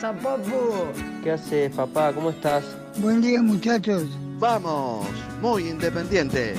Pasa, papu? ¿Qué haces, papá? ¿Cómo estás? Buen día, muchachos. Vamos, muy independiente.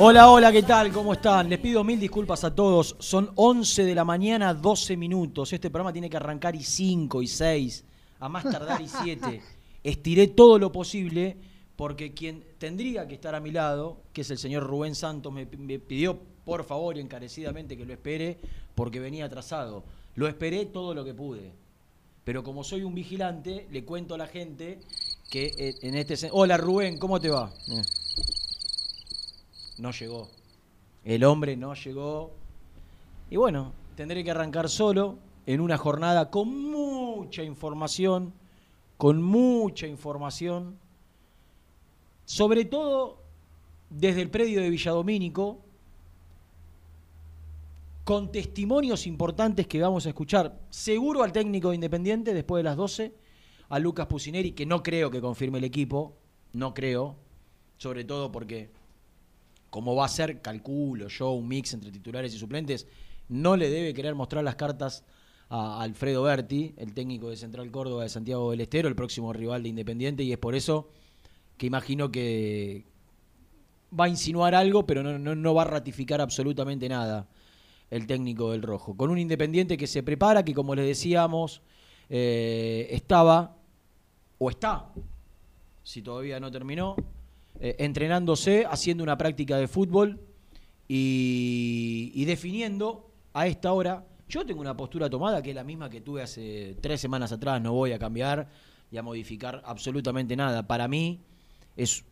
Hola, hola, ¿qué tal? ¿Cómo están? Les pido mil disculpas a todos. Son 11 de la mañana, 12 minutos. Este programa tiene que arrancar y 5 y 6, a más tardar y 7. Estiré todo lo posible porque quien tendría que estar a mi lado, que es el señor Rubén Santos, me, pidió por favor y encarecidamente que lo espere porque venía atrasado. Lo esperé todo lo que pude. Pero como soy un vigilante, le cuento a la gente que eh, en este... Hola Rubén, ¿cómo te va? Eh. No llegó. El hombre no llegó. Y bueno, tendré que arrancar solo en una jornada con mucha información, con mucha información, sobre todo desde el predio de Villadomínico, con testimonios importantes que vamos a escuchar. Seguro al técnico de Independiente después de las 12, a Lucas Pusineri, que no creo que confirme el equipo, no creo, sobre todo porque como va a ser, calculo yo, un mix entre titulares y suplentes, no le debe querer mostrar las cartas a Alfredo Berti, el técnico de Central Córdoba de Santiago del Estero, el próximo rival de Independiente, y es por eso que imagino que va a insinuar algo, pero no, va a ratificar absolutamente nada el técnico del Rojo. Con un Independiente que se prepara, que como les decíamos, eh, estaba, o está, si todavía no terminó, eh, entrenándose, haciendo una práctica de fútbol y, y definiendo a esta hora. Yo tengo una postura tomada que es la misma que tuve hace tres semanas atrás, no voy a cambiar y a modificar absolutamente nada. Para mí es,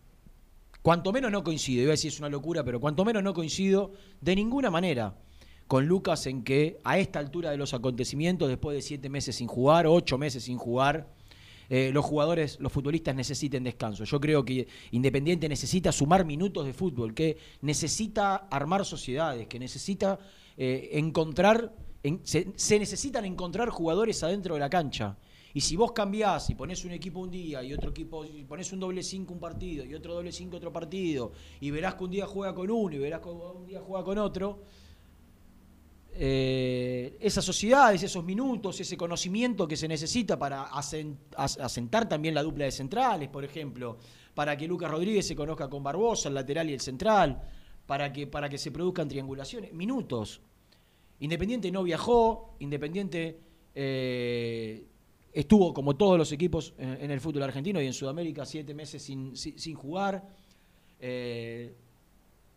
cuanto menos no coincido, iba a decir es una locura, pero cuanto menos no coincido de ninguna manera con Lucas en que a esta altura de los acontecimientos, después de siete meses sin jugar, ocho meses sin jugar, eh, los jugadores, los futbolistas necesiten descanso. Yo creo que Independiente necesita sumar minutos de fútbol, que necesita armar sociedades, que necesita eh, encontrar, en- se, se necesitan encontrar jugadores adentro de la cancha. Y si vos cambiás y pones un equipo un día y otro equipo, y pones un doble 5 un partido y otro doble 5 otro partido, y verás que un día juega con uno y verás que un día juega con otro, eh, esas sociedades, esos minutos, ese conocimiento que se necesita para asen- as- asentar también la dupla de centrales, por ejemplo, para que Lucas Rodríguez se conozca con Barbosa, el lateral y el central, para que, para que se produzcan triangulaciones, minutos. Independiente no viajó, Independiente eh, estuvo como todos los equipos en, el fútbol argentino y en Sudamérica siete meses sin, sin- sin jugar. Eh,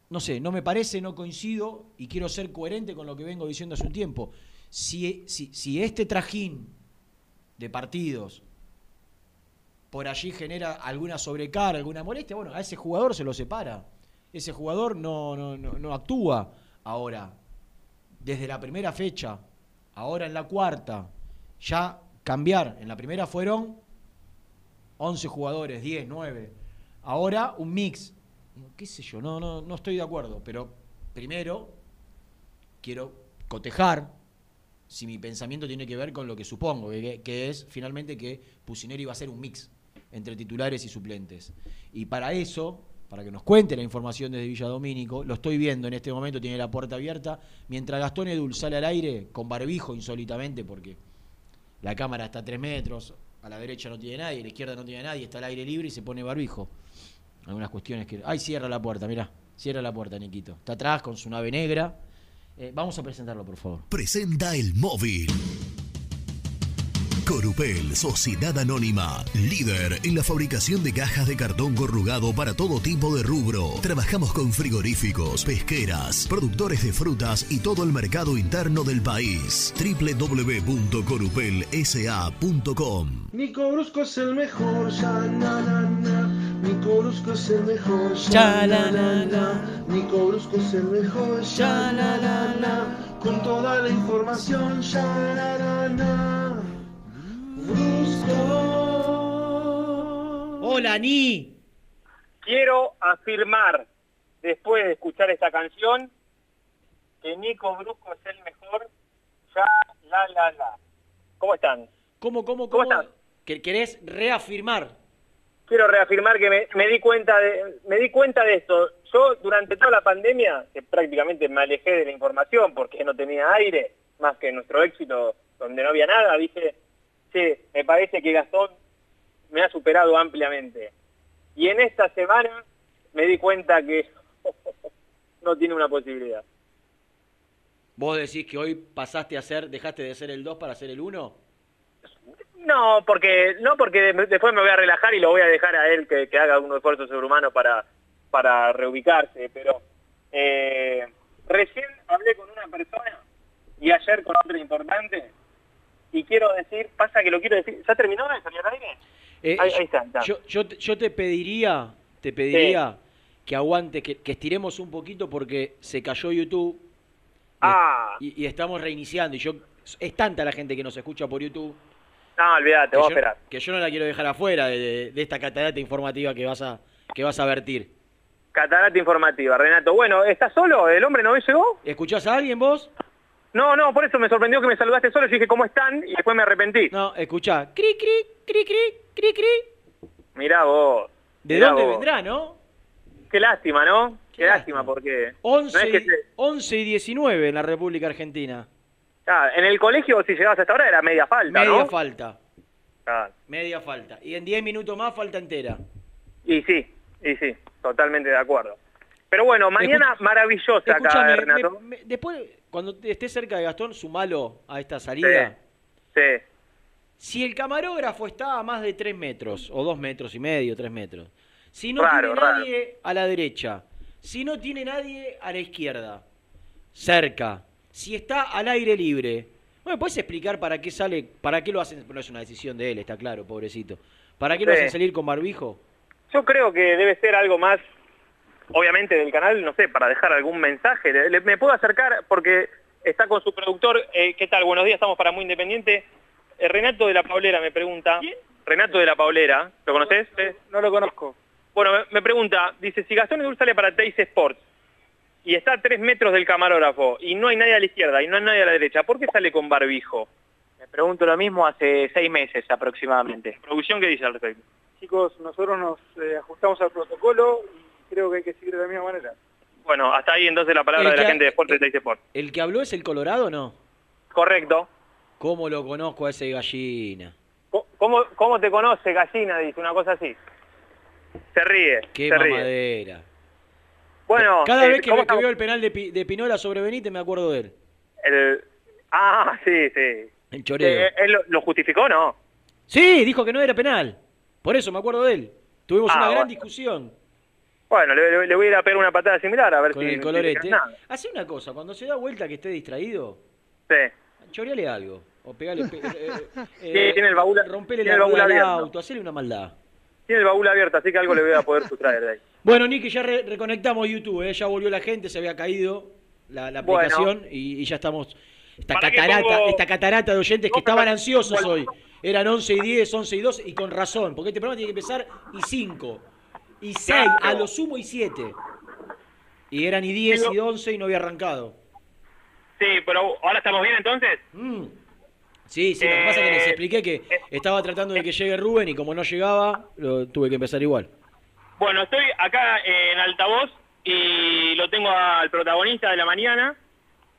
no sé, no me parece, no coincido y quiero ser coherente con lo que vengo diciendo hace un tiempo. Si, si, este trajín de partidos por allí genera alguna sobrecarga, alguna molestia, bueno, a ese jugador se lo separa. Ese jugador no, no, no, no actúa ahora. Desde la primera fecha ahora en la cuarta, ya cambiar. En la primera fueron 11 jugadores, 10, 9. Ahora un mix. ¿Qué sé yo? No, no, no estoy de acuerdo. Pero primero quiero cotejar si mi pensamiento tiene que ver con lo que supongo, que, es finalmente que Pusineri va a ser un mix entre titulares y suplentes. Y para eso, para que nos cuente la información desde Villa Domínico, lo estoy viendo en este momento, tiene la puerta abierta, mientras Gastón Edul sale al aire con barbijo insólitamente, porque la cámara está a tres metros, a la derecha no tiene nadie, a la izquierda no tiene nadie, está al aire libre y se pone barbijo. Algunas cuestiones que... ¡Ay, cierra la puerta! Mirá, cierra la puerta, Niquito. Está atrás con su nave negra. Eh, vamos a presentarlo, por favor. Presenta el móvil. Corupel, Sociedad Anónima, líder en la fabricación de cajas de cartón corrugado para todo tipo de rubro. Trabajamos con frigoríficos, pesqueras, productores de frutas y todo el mercado interno del país. www.corupelsa.com Nico Brusco es el mejor, ya na na na. Nico Brusco es el mejor, Ya, la, la, la. Nico Brusco es el mejor, ya la la la. Con toda la información, ya la la la. Brusco. ¡Hola, Ni! Quiero afirmar, después de escuchar esta canción, que Nico Brusco es el mejor. Ya, la, la, la. ¿Cómo están? ¿Cómo, cómo, ¿Cómo cómo? estás? que- ¿Querés reafirmar? Quiero reafirmar que me, di cuenta de esto. Yo durante toda la pandemia, que prácticamente me alejé de la información porque no tenía aire, más que nuestro éxito donde no había nada, dije, che, me parece que Gastón me ha superado ampliamente. Y en esta semana me di cuenta que no tiene una posibilidad. ¿Vos decís que hoy pasaste a ser, dejaste de ser el 2 para ser el 1? No, porque no porque de- después me voy a relajar y lo voy a dejar a él que, que haga un esfuerzo sobrehumano para, para reubicarse, pero eh, recién hablé con una persona y ayer con otra importante y quiero decir, pasa que lo quiero decir, ¿ya terminó de salir al aire? Eh, Ahí- ahí está, ya. Yo, yo, te- yo te pediría, te pediría que aguantes, que, que estiremos un poquito porque se cayó YouTube Ah, y- y estamos reiniciando. Y yo es tanta la gente que nos escucha por YouTube no, olvídate, vos yo, esperar. que yo no la quiero dejar afuera de, de- de esta catarata informativa que vas a que vas a vertir. Catarata informativa, Renato. Bueno, ¿estás solo? ¿El hombre no llegó? ¿Escuchás a alguien vos? No, no, por eso me sorprendió que me saludaste solo. Yo dije, ¿cómo están? Y después me arrepentí. No, escuchá. Cri, cri, cri, cri, cri, cri. Mirá vos. ¿De mirá dónde vos. vendrá, no? Qué lástima, ¿no? Qué, Qué lástima, lástima. porque... 11, no es que y- se- 11 y 19 en la República Argentina. Ah, en el colegio, si llegabas hasta ahora, era media falta, Media ¿no? falta. Ah, Media falta. Y en 10 minutos más falta entera. y sí, y sí, totalmente de acuerdo. Pero bueno, mañana maravillosa acá, Renato. me- me- después, cuando estés cerca de Gastón, sumalo a esta salida. Sí. Si el camarógrafo está a más de 3 metros, o 2 metros y medio, 3 metros. Si no Raro, tiene raro. nadie a la derecha. Si no tiene nadie a la izquierda. Cerca. Si está al aire libre. ¿Me puedes explicar para qué sale, para qué lo hacen? No es una decisión de él, está claro, pobrecito. ¿Para qué lo hacen salir con barbijo? Yo creo que debe ser algo más, obviamente, del canal, no sé, para dejar algún mensaje. Le- le- me puedo acercar porque está con su productor. eh, ¿Qué tal? Buenos días, estamos para Muy Independiente. Eh, Renato de la Paulera me pregunta. Renato de la Paulera, ¿lo conoces? No lo conozco. Bueno, me, me pregunta, dice, si Gastón Edul sale para Teis Sports y está a tres metros del camarógrafo y no hay nadie a la izquierda y no hay nadie a la derecha, ¿por qué sale con barbijo? Me pregunto lo mismo hace seis meses aproximadamente. ¿Producción qué dice al respecto? Chicos, nosotros nos eh, ajustamos al protocolo y creo que hay que seguir de la misma manera. Bueno, hasta ahí entonces la palabra El de la gente de de Teis Sports. ¿El que habló es el Colorado o no? Correcto. ¿Cómo lo conozco a ese gallina? ¿Cómo, ¿Cómo te conoce gallina? Dice una cosa así. Se ríe. Qué se ríe. Bueno, Cada eh, vez que, ¿cómo ve- que veo el penal de, Pi- de Pinola sobre Benítez me acuerdo de él. El- Ah, sí, sí. El choreo. Eh, ¿Él lo, lo justificó no? Sí, dijo que no era penal. Por eso me acuerdo de él. Tuvimos Ah, una gran discusión Bueno, le, voy a ir a pegar una patada similar a ver con si... el colorete. nada. Hace una cosa, cuando se da vuelta que esté distraído, Sí. choreale algo. O pegale. pe- eh, Sí, tiene el baúl- Rompele el baúl al auto, hacele una maldad. Tiene el baúl abierto, así que algo le voy a poder sustraer de ahí. Bueno, Nicky, ya re- reconectamos YouTube, ¿eh? ya volvió la gente, se había caído la, la Bueno. aplicación y, y ya estamos esta ¿Para qué catarata, pongo- esta catarata de oyentes que estaban ansiosos hoy. Eran 11 y 10, 11 y 12 y con razón, porque este programa tiene que empezar y 5, y 6, a lo sumo y 7. Y eran y 10 y 11 y no había arrancado. Sí, pero ahora estamos bien entonces. Mm. Sí, sí, lo que pasa es que les Eh, expliqué que estaba tratando de que llegue Rubén y como no llegaba, lo tuve que empezar igual. Bueno, estoy acá en altavoz y lo tengo al protagonista de la mañana,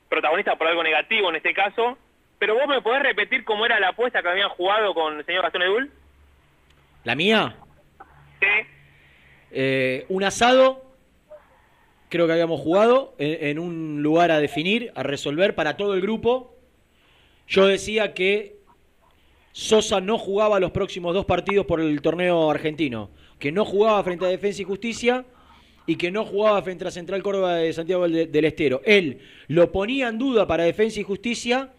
protagonista por algo negativo en este caso, pero vos me podés repetir cómo era la apuesta que habían jugado con el señor Gastón Edul. ¿La mía? Sí. Eh, un asado, creo que habíamos jugado, en, en un lugar a definir, a resolver para todo el grupo. Yo decía que Sosa no jugaba los próximos dos partidos por el torneo argentino, que no jugaba frente a Defensa y Justicia y que no jugaba frente a Central Córdoba de Santiago del, Estero. Él lo ponía en duda para Defensa y Justicia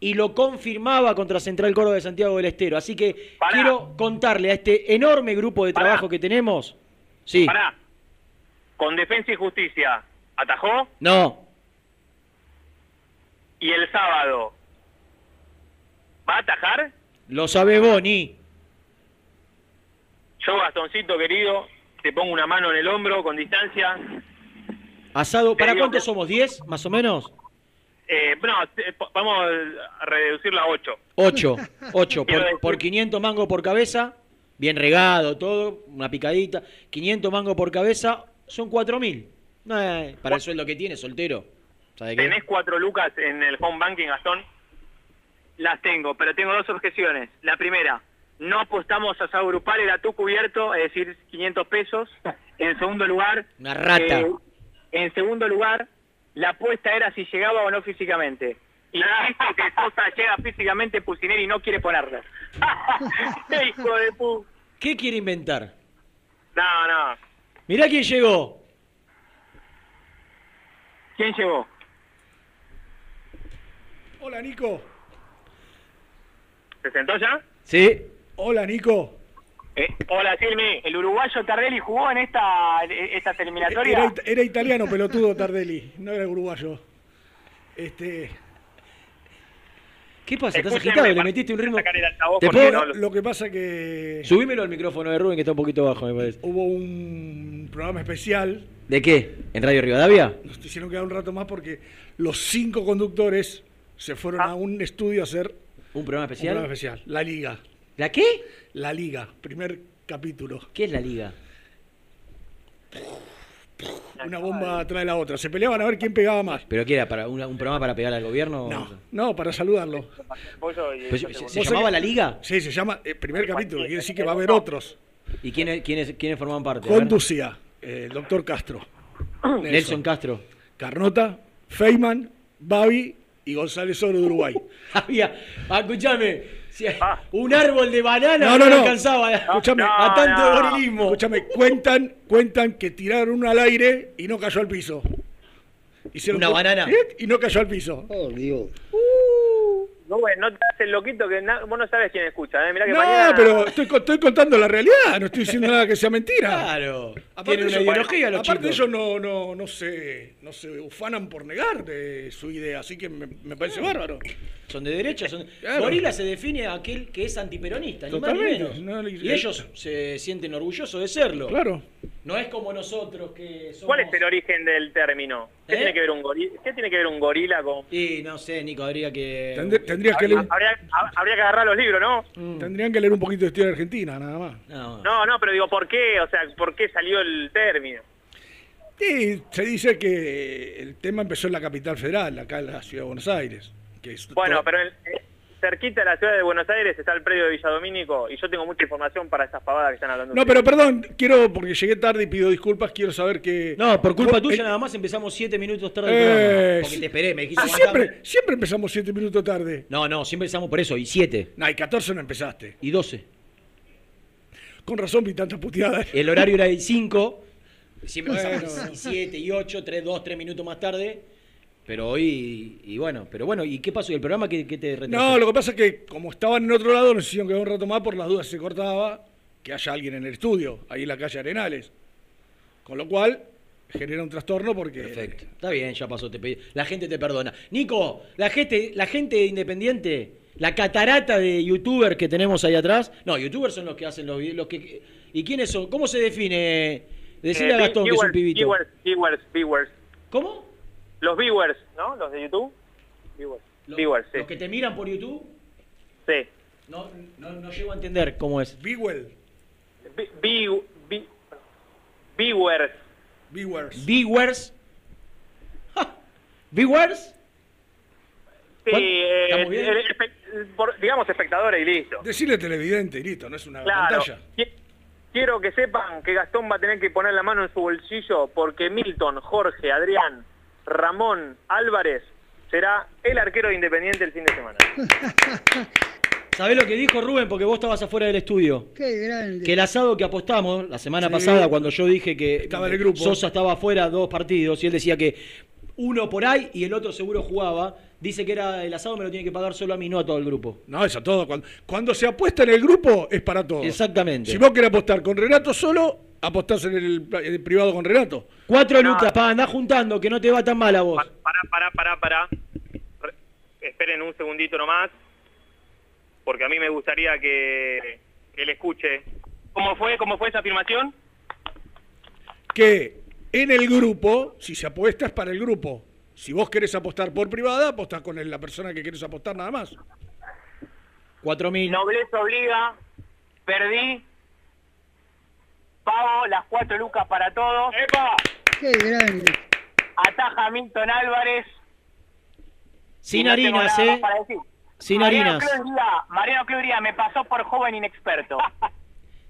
y lo confirmaba contra Central Córdoba de Santiago del Estero. Así que quiero contarle a este enorme grupo de trabajo que tenemos. Sí. Pará. Con Defensa y Justicia, ¿atajó? No. Y el sábado, ¿va a atajar? Lo sabe Boni. Yo, Gastoncito querido, te pongo una mano en el hombro con distancia. Asado, ¿para digo cuántos somos? ¿10 más o menos? Eh, no, vamos a reducirlo a 8. 8. 8 Quiero por, por 500 mangos por cabeza. Bien regado todo, una picadita. 500 mangos por cabeza, son 4000. Eh, para el sueldo que tiene, soltero. ¿Sabe qué? ¿Tenés cuatro lucas en el home banking, Gastón? Las tengo, pero tengo dos objeciones. La primera, no apostamos a asado grupal, era tú cubierto, es decir, 500 pesos. En segundo lugar... Una rata. eh, en segundo lugar, la apuesta era si llegaba o no físicamente. Y dijo que Sosa llega físicamente, Pusineri no quiere ponerlo. ¡Qué hijo de pu... ¿Qué quiere inventar? No, no. Mirá quién llegó. ¿Quién llegó? Hola, Nico. ¿Se sentó ya? Sí. Hola, Nico. Eh, hola, Silmi. ¿El uruguayo Tardelli jugó en esta, esta eliminatoria? Era, it- era italiano, pelotudo Tardelli, no era uruguayo. Este, ¿Qué pasa? ¿Estás agitado? ¿Le metiste un ritmo? ¿Te puedo- no lo- que pasa que Subímelo al micrófono de Rubén que está un poquito bajo, me parece. hubo un programa especial, ¿De qué? ¿En Radio Rivadavia? nos hicieron quedar un rato más porque los cinco conductores se fueron a un estudio a hacer ¿Un programa un especial? programa especial. La Liga. ¿La qué? La Liga, primer capítulo. ¿Qué es la liga? Una bomba atrás de la otra. Se peleaban a ver quién pegaba más. ¿Pero qué era? Para una- ¿Un programa para pegar al gobierno? No, no, para saludarlo. Pollo y- Pues, ¿Se, llamaba La Liga? Sí, se llama eh, primer capítulo. Quiere decir que va a haber otros. ¿Y quiénes, quiénes, quiénes forman parte? A ver. Conducía eh, el doctor Castro. Nelson Castro. Carnota, Feynman, Babi y González Oro de Uruguay. Había, ah, escuchame, si- un árbol de banana No, no, no, no. alcanzaba Escúchame, a tanto gorilismo. Escúchame, cuentan, cuentan que tiraron uno al aire y no cayó al piso. Hicieron ¿Una banana? Y no cayó al piso. Oh, Dios. No, güey, no te haces el loquito que na- vos no sabes quién escucha. ¿eh? Mirá que No, mañana... pero estoy, estoy contando la realidad, no estoy diciendo nada que sea mentira. Claro. Aparte ellos- ideología los aparte chicos. ellos no, no, no, se, no se ufanan por negar de su idea, así que me, me parece bárbaro. Son de derecha. Son... Claro. Gorila se define a aquel que es antiperonista, ni más ni menos. No, y ellos se sienten orgullosos de serlo. Claro. No es como nosotros que somos... ¿Cuál es el origen del término? ¿Qué, ¿Eh? tiene, que ver un gorila? ¿Qué tiene que ver un gorila con...? Y no sé, Nico, habría que... Tendr- tendrías que leer, Habría, hab- habría que agarrar los libros, ¿no? Mm. tendrían que leer un poquito de historia argentina, nada más. No. No, no, pero digo, ¿por qué? O sea, ¿por qué salió el término? Y se dice que el tema empezó en la capital federal, acá en la ciudad de Buenos Aires. Que es Bueno, todo- pero eh, cerquita de la ciudad de Buenos Aires está el predio de Villadomínico y yo tengo mucha información para esas pavadas que están hablando. No, pero perdón, quiero, porque llegué tarde y pido disculpas, quiero saber que... No, por culpa tuya eh, nada más empezamos siete minutos tarde eh, programa. Porque te esperé, me dijiste ah, siempre, siempre empezamos siete minutos tarde. No, no, siempre empezamos por eso, y siete, No, y 14 no empezaste. y doce. Con razón vi tantas puteadas. El horario era de cinco, siempre Bueno. empezamos y siete y ocho, tres, dos, tres minutos más tarde. Pero hoy, y bueno, pero bueno, ¿y qué pasó? ¿Y el programa qué, qué te retrasó? No, lo que pasa es que como estaban en otro lado, nos hicieron quedar un rato más por las dudas se cortaba que haya alguien en el estudio, ahí en la calle Arenales. Con lo cual, genera un trastorno porque... Perfecto. Está bien, ya pasó. Te pedí- La gente te perdona. Nico, la gente, la gente independiente, la catarata de youtubers que tenemos ahí atrás. No, youtubers son los que hacen los videos. Los que, ¿Y quiénes son? ¿Cómo se define? Decirle Eh, a Gastón que es un pibito. Viewers, viewers, viewers. ¿Cómo? Los viewers, ¿no? Los de YouTube. Viewers. Viewers, sí. Los que te miran por YouTube. Sí. No, no, no llego a entender cómo es. Bigwell. Vi- vi- vi- Viewers. Viewers. Viewers. Viewers. Sí, eh, digamos espectadores y listo. Decirle televidente y listo, no es una Claro. pantalla. Qui- Quiero que sepan que Gastón va a tener que poner la mano en su bolsillo porque Milton, Jorge, Adrián, Ramón, Álvarez será el arquero de Independiente el fin de semana. ¿Sabés lo que dijo Rubén? Porque vos estabas afuera del estudio. Qué grande. Que el asado que apostamos la semana Sí. pasada, cuando yo dije que Estaba el grupo. Sosa estaba afuera dos partidos y él decía que uno por ahí y el otro seguro jugaba, dice que era el asado me lo tiene que pagar solo a mí, no a todo el grupo. No, eso todo. Cuando, cuando se apuesta en el grupo es para todos. Exactamente. Si vos querés apostar con Renato solo, apostás en el, en el privado con Renato. Cuatro lucas, pa, andá juntando, que no te va tan mal a vos. Pará, pará, pará, pará. Re- Esperen un segundito nomás, porque a mí me gustaría que, que él escuche. ¿Cómo fue? ¿Cómo fue esa afirmación? Que en el grupo, si se apuesta es para el grupo. Si vos querés apostar por privada, apostás con el- la persona que querés apostar nada más. Cuatro mil. Nobleza obliga, perdí, pago las cuatro lucas para todos. ¡Epa! Qué grande. Ataja Milton Álvarez. Sin no harinas, eh. Sin Mariano harinas. Mariano Cruz Díaz me pasó por joven inexperto.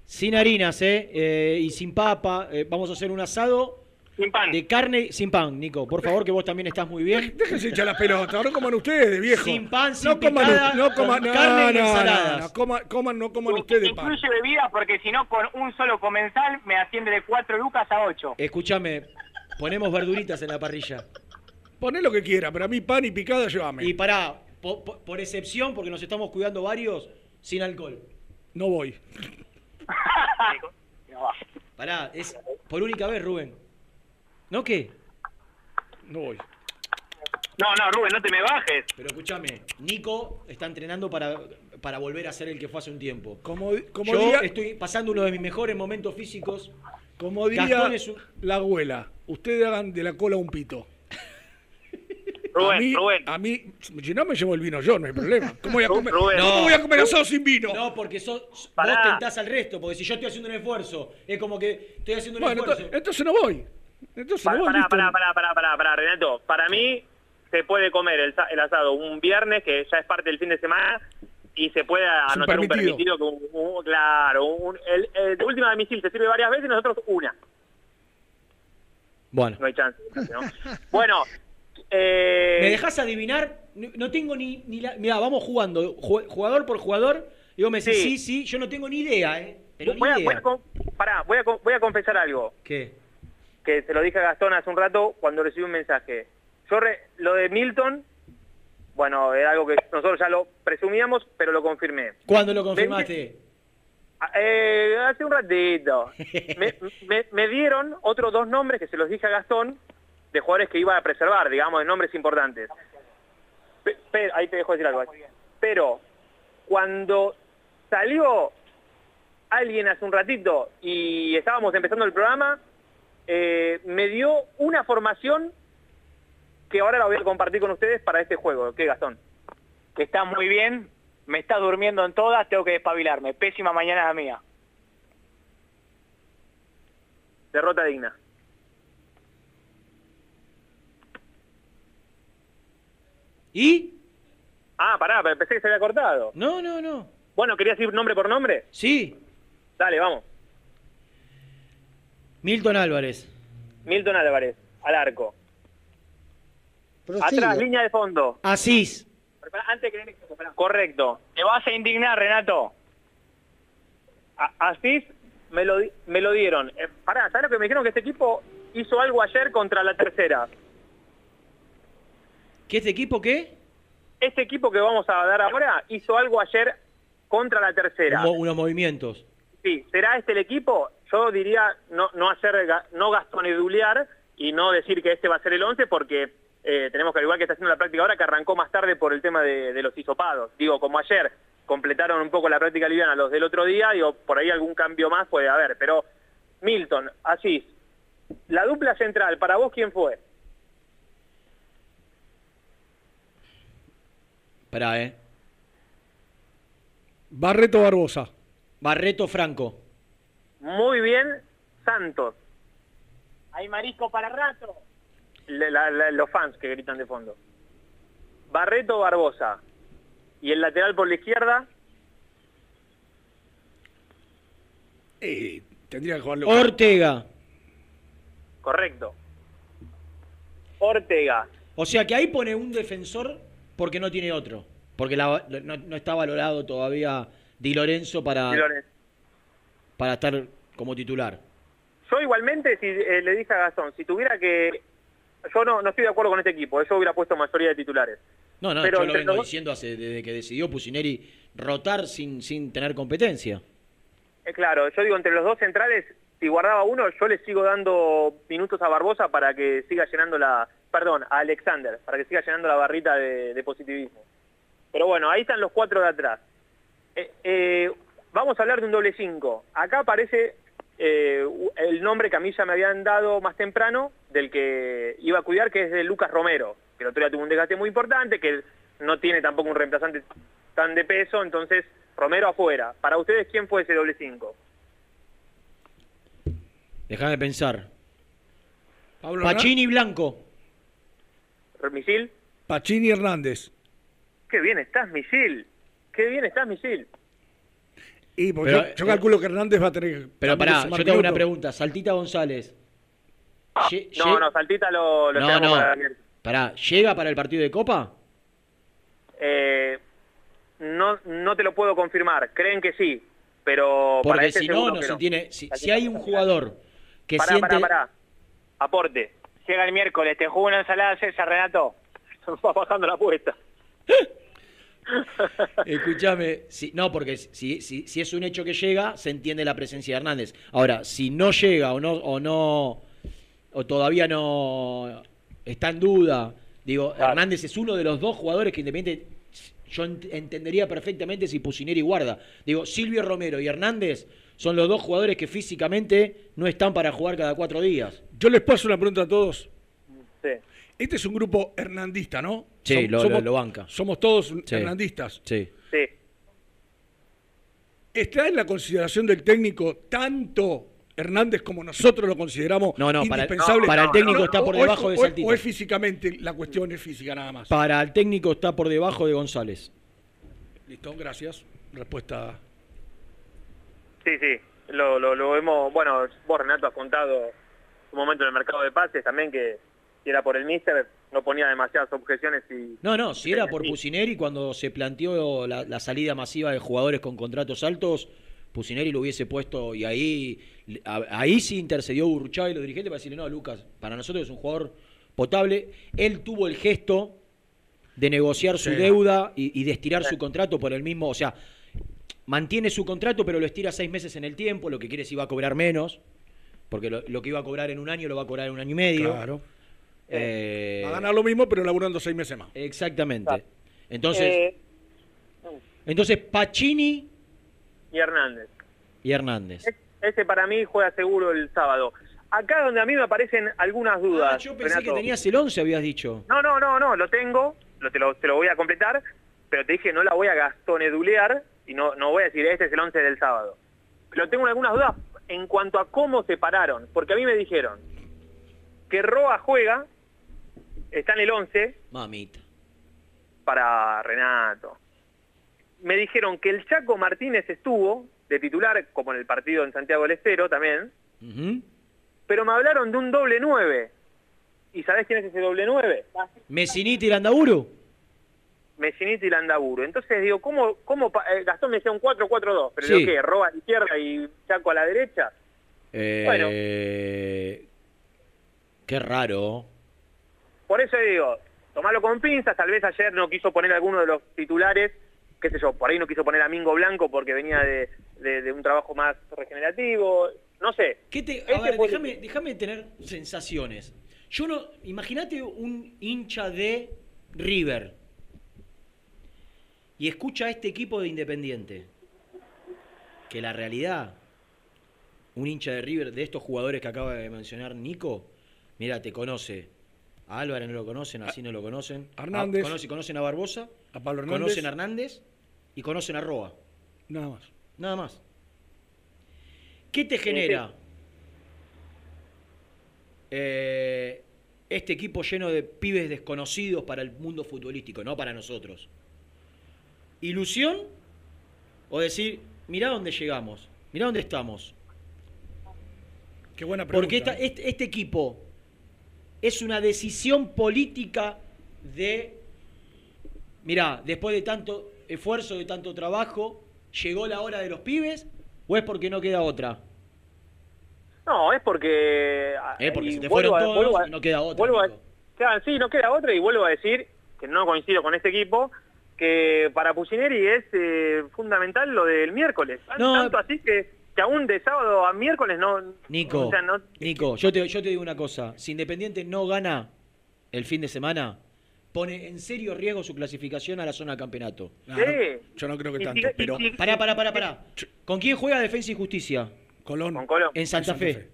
Sin harinas, eh. eh, y sin papa. eh, vamos a hacer un asado. Sin pan. De carne, sin pan, Nico. Por favor, que vos también estás muy bien. Déjense echar la pelota, no coman ustedes, viejo. Sin pan, sin no coman, picada, no coman, con no, carne y no, no, ensaladas. no, coman, coman, no coman ustedes pan. Incluye bebidas porque si no con un solo comensal me asciende de cuatro lucas a ocho. Escúchame, ponemos verduritas en la parrilla. Poné lo que quiera, pero a mí pan y picada llévame. Y pará, po- po- por, excepción, porque nos estamos cuidando varios, sin alcohol. No voy. Pará, es por única vez, Rubén. ¿No qué? No voy. No, no, Rubén, no te me bajes. Pero escúchame, Nico está entrenando para, para volver a ser el que fue hace un tiempo. Como, como Yo diría, estoy pasando uno de mis mejores momentos físicos. como diría un- la abuela, ustedes hagan de la cola un pito. Rubén, a mí, Rubén. a mí, si no me llevo el vino yo, no hay problema. ¿Cómo voy a comer, Rubén. ¿cómo No. voy a comer asado sin vino? No, porque sos, vos tentás al resto, porque si yo estoy haciendo un esfuerzo, es como que estoy haciendo un bueno, esfuerzo. entonces, entonces no voy. Entonces voy. pará, listo. pará, pará, pará, pará, pará, Renato. Para mí se puede comer el, sa- el asado un viernes, que ya es parte del fin de semana, y se puede anotar un permitido. permitido. Que un, un- claro, un- el, el de misil se sirve varias veces y nosotros una. Bueno. No hay chance. ¿no? bueno, eh, ¿Me dejás adivinar? No, tengo ni, ni la... Mirá, vamos jugando, ju- jugador por jugador. Y vos me decís, sí, Sí. sí, yo no tengo ni idea, ¿eh? Pero ni voy, a, voy, idea. a, pará, voy, a, voy a confesar algo. ¿Qué? Que se lo dije a Gastón hace un rato cuando recibí un mensaje. Yo re- lo de Milton, bueno, era algo que nosotros ya lo presumíamos, pero lo confirmé. ¿Cuándo lo confirmaste? Ah, eh, hace un ratito. Me, me- me dieron otros dos nombres que se los dije a Gastón de jugadores que iba a preservar, digamos, de nombres importantes. Pe- pe- ahí te dejo decir algo. Pero cuando salió alguien hace un ratito y estábamos empezando el programa, eh, me dio una formación que ahora la voy a compartir con ustedes para este juego. ¿Qué, Gastón? Que está muy bien, me está durmiendo en todas, tengo que despabilarme. Pésima mañana la mía. Derrota digna. ¿Y? Ah, pará, pero pensé que se había cortado. No, no, no. Bueno, ¿querías ir nombre por nombre? Sí. Dale, vamos. Milton Álvarez. Milton Álvarez, al arco. Atrás, línea de fondo. Asís. Antes que Correcto. Te vas a indignar, Renato. A- Asís me lo, di- me lo dieron. Eh, pará, ¿sabes lo que me dijeron? Que este equipo hizo algo ayer contra la tercera. ¿Qué este equipo qué? Este equipo que vamos a dar ahora hizo algo ayer contra la tercera. Mo- unos movimientos. Sí, ¿será este el equipo? Yo diría no, no hacer no gastonedulear y no decir que este va a ser el 11 porque eh, tenemos que, al igual que está haciendo la práctica ahora, que arrancó más tarde por el tema de, de los hisopados. Digo, como ayer completaron un poco la práctica liviana los del otro día, digo, por ahí algún cambio más puede haber. Pero Milton, Asís, la dupla central, ¿para vos quién fue? Esperá, ¿eh? Barreto Barbosa. Barreto Franco. Muy bien, Santos. Hay marisco para rato. La- la- la- los fans que gritan de fondo. Barreto Barbosa. Y el lateral por la izquierda, Eh, tendría que jugarlo. Ortega. correcto. Ortega. O sea que ahí pone un defensor porque no tiene otro. Porque la- no, no está valorado todavía Di Lorenzo para, Di Lorenzo. Para estar como titular. Yo igualmente, si eh, le dije a Gastón, si tuviera que... Yo no, no estoy de acuerdo con este equipo, yo hubiera puesto mayoría de titulares. No, no, Pero yo lo vengo los- diciendo hace, desde que decidió Pusineri rotar sin, sin tener competencia. Eh, claro, yo digo, entre los dos centrales, si guardaba uno, yo le sigo dando minutos a Barbosa para que siga llenando la... Perdón, a Alexander, para que siga llenando la barrita de, de positivismo. Pero bueno, ahí están los cuatro de atrás. Eh, eh, vamos a hablar de un doble 5. Acá aparece eh, el nombre que a mí ya me habían dado más temprano, del que iba a cuidar, que es de Lucas Romero, que el otro día tuvo un desgaste muy importante, que no tiene tampoco un reemplazante tan de peso, entonces Romero afuera. Para ustedes, ¿quién fue ese doble 5? Déjame pensar. Pablo Pacini Blanco. ¿Misil? Pacini Hernández. Qué bien estás, Misil. Qué bien estás, Misil. Y Pero, yo, yo eh, calculo que Hernández va a tener que Pero pará, yo te hago una pregunta. Saltita González. No, no, Saltita lo, lo No, no. para. Pará, ¿llega para el partido de Copa? Eh, no, no te lo puedo confirmar. Creen que sí, pero para Porque este si no, no se no. tiene. Si, si hay un jugador que Pará, siente. pará, pará. Aporte. Llega el miércoles, te juego una ensalada César, Renato. Va bajando la apuesta. Escúchame, si, no, porque si, si, si es un hecho que llega, se entiende la presencia de Hernández. Ahora, si no llega o no, o no, o todavía no está en duda, digo, Hernández es uno de los dos jugadores que independiente yo ent- entendería perfectamente si Pusineri guarda. Digo, Silvio Romero y Hernández son los dos jugadores que físicamente no están para jugar cada cuatro días. Yo les paso una pregunta a todos. Sí. Este es un grupo hernandista, ¿no? Sí, Som- lo- somos, lo- lo banca. Somos todos Sí. hernandistas. Sí. Sí. ¿Está en la consideración del técnico tanto Hernández como nosotros lo consideramos No, no, para el- indispensable? para el técnico está por debajo de o es- Saltita. O es físicamente, la cuestión es física nada más. Para el técnico está por debajo de González. Listo, gracias. Respuesta. Sí, sí. Lo, lo, lo hemos, bueno, vos Renato has contado un momento en el mercado de pases también que si era por el míster no ponía demasiadas objeciones y No, no, si era por. Pusineri cuando se planteó la, la salida masiva de jugadores con contratos altos, Pusineri lo hubiese puesto y ahí a- ahí sí intercedió Urchá y los dirigentes para decirle, no, Lucas, para nosotros es un jugador potable. Él tuvo el gesto de negociar su Sí. deuda y, y de estirar su contrato por el mismo, o sea, mantiene su contrato pero lo estira seis meses en el tiempo, lo que quiere es iba a cobrar menos, porque lo, lo que iba a cobrar en un año lo va a cobrar en un año y medio. Claro. Eh, Va a ganar lo mismo, pero laburando seis meses más. Exactamente. Entonces, Eh, entonces Pacini y Hernández. y Hernández. Ese para mí juega seguro el sábado. Acá donde a mí me aparecen algunas dudas. Ah, yo pensé Renato. que tenías el 11, habías dicho. No, no, no, no, lo tengo, lo, te, lo, te lo voy a completar, pero te dije no la voy a gastonedulear y no, no voy a decir este es el 11 del sábado. Pero tengo algunas dudas en cuanto a cómo se pararon, porque a mí me dijeron que Roa juega, está en el 11 Mamita. para Renato. Me dijeron que el Chaco Martínez estuvo de titular, como en el partido en Santiago del Estero también, pero me hablaron de un doble 9. ¿Y sabés quién es ese doble 9? Messiniti y Landaburu. Messiniti y Landaburu. Entonces digo, ¿cómo, cómo eh, Gastón me decía un 4-4-2? ¿Pero Sí. qué? ¿Roba a la izquierda y Chaco a la derecha? Eh, Qué raro. Por eso digo, tomalo con pinzas, tal vez ayer no quiso poner alguno de los titulares, qué sé yo, por ahí no quiso poner a Mingo Blanco porque venía de, de- de un trabajo más regenerativo, no sé. ¿Qué te, a ver, déjame tener sensaciones. Yo no. Imagínate un hincha de River. Y escucha a este equipo de Independiente. Que la realidad. Un hincha de River, de estos jugadores que acaba de mencionar Nico, mira, te conoce. A Álvarez no lo conocen, así no lo conocen. A Hernández. A- conoce- conocen a Barbosa. A Pablo Hernández. Conocen a Hernández y conocen a Roa. Nada más. Nada más. ¿Qué te genera eh, este equipo lleno de pibes desconocidos para el mundo futbolístico, no para nosotros? ¿Ilusión? ¿O decir, mirá dónde llegamos, mirá dónde estamos? Qué buena pregunta. Porque esta- ¿eh? este, este equipo es una decisión política de, mirá, después de tanto esfuerzo, de tanto trabajo, llegó la hora de los pibes o es porque no queda otra. No, es porque... Eh, porque y se te fueron a- todos a- y no queda otra, vuelvo a- Nico. Claro, sí, no queda otra y vuelvo a decir que no coincido con este equipo, que para Pucineri es eh, fundamental lo del miércoles. No. Tanto así que, que aún de sábado a miércoles no... Nico, o sea, no- Nico, yo te, yo te digo una cosa. Si Independiente no gana el fin de semana, pone en serio riesgo su clasificación a la zona de campeonato. No, Sí. no, yo no creo que Y tanto, si- y pero si- Pará, pará, pará, pará. ¿Con quién juega Defensa y Justicia? Colón. Con Colón. En Santa, Santa Fe. Fe.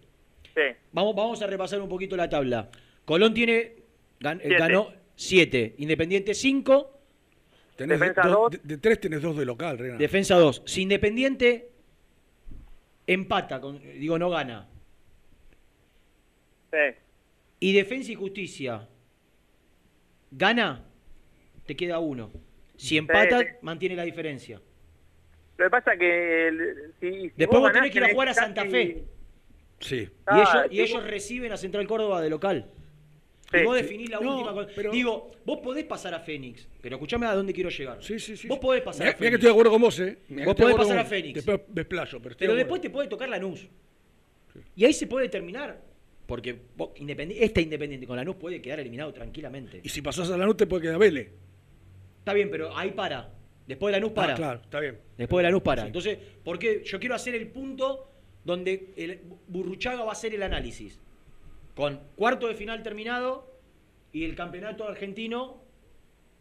Sí. Vamos, vamos a repasar un poquito la tabla. Colón tiene gan- Siete. ganó 7, Independiente 5, Tenés Defensa dos- dos. de, de tres tenés dos de local, Reina. Defensa 2. Si Independiente empata, con, digo no gana, Sí. y Defensa y Justicia gana, te queda uno. Si empata, sí. mantiene la diferencia. Lo que pasa que el- si, si Después vos tenés que ir a jugar a Santa Fe. Sí. Y, Ah, ellos, y ellos reciben a Central Córdoba de local. Sí, y vos sí. definís la No, última. pero- Digo, vos podés pasar a Fénix, pero escuchame a dónde quiero llegar. Sí, sí, sí. Vos podés pasar Mirá, a mirá Fénix. que estoy de acuerdo con vos, ¿eh? Mirá Vos podés pasar con a Fénix. Después me explayo, pero estoy Pero de después te puede tocar Lanús. Y ahí se puede terminar. Porque vos, independi- esta Independiente con Lanús puede quedar eliminado tranquilamente. Y si pasás a la nota, te puede quedar Vélez. Está bien, pero ahí para. Después de Lanús para. Ah, claro, está bien. Después de Lanús para. Entonces, ¿por qué? Yo quiero hacer el punto donde el Burruchaga va a hacer el análisis. Con cuarto de final terminado y el campeonato argentino,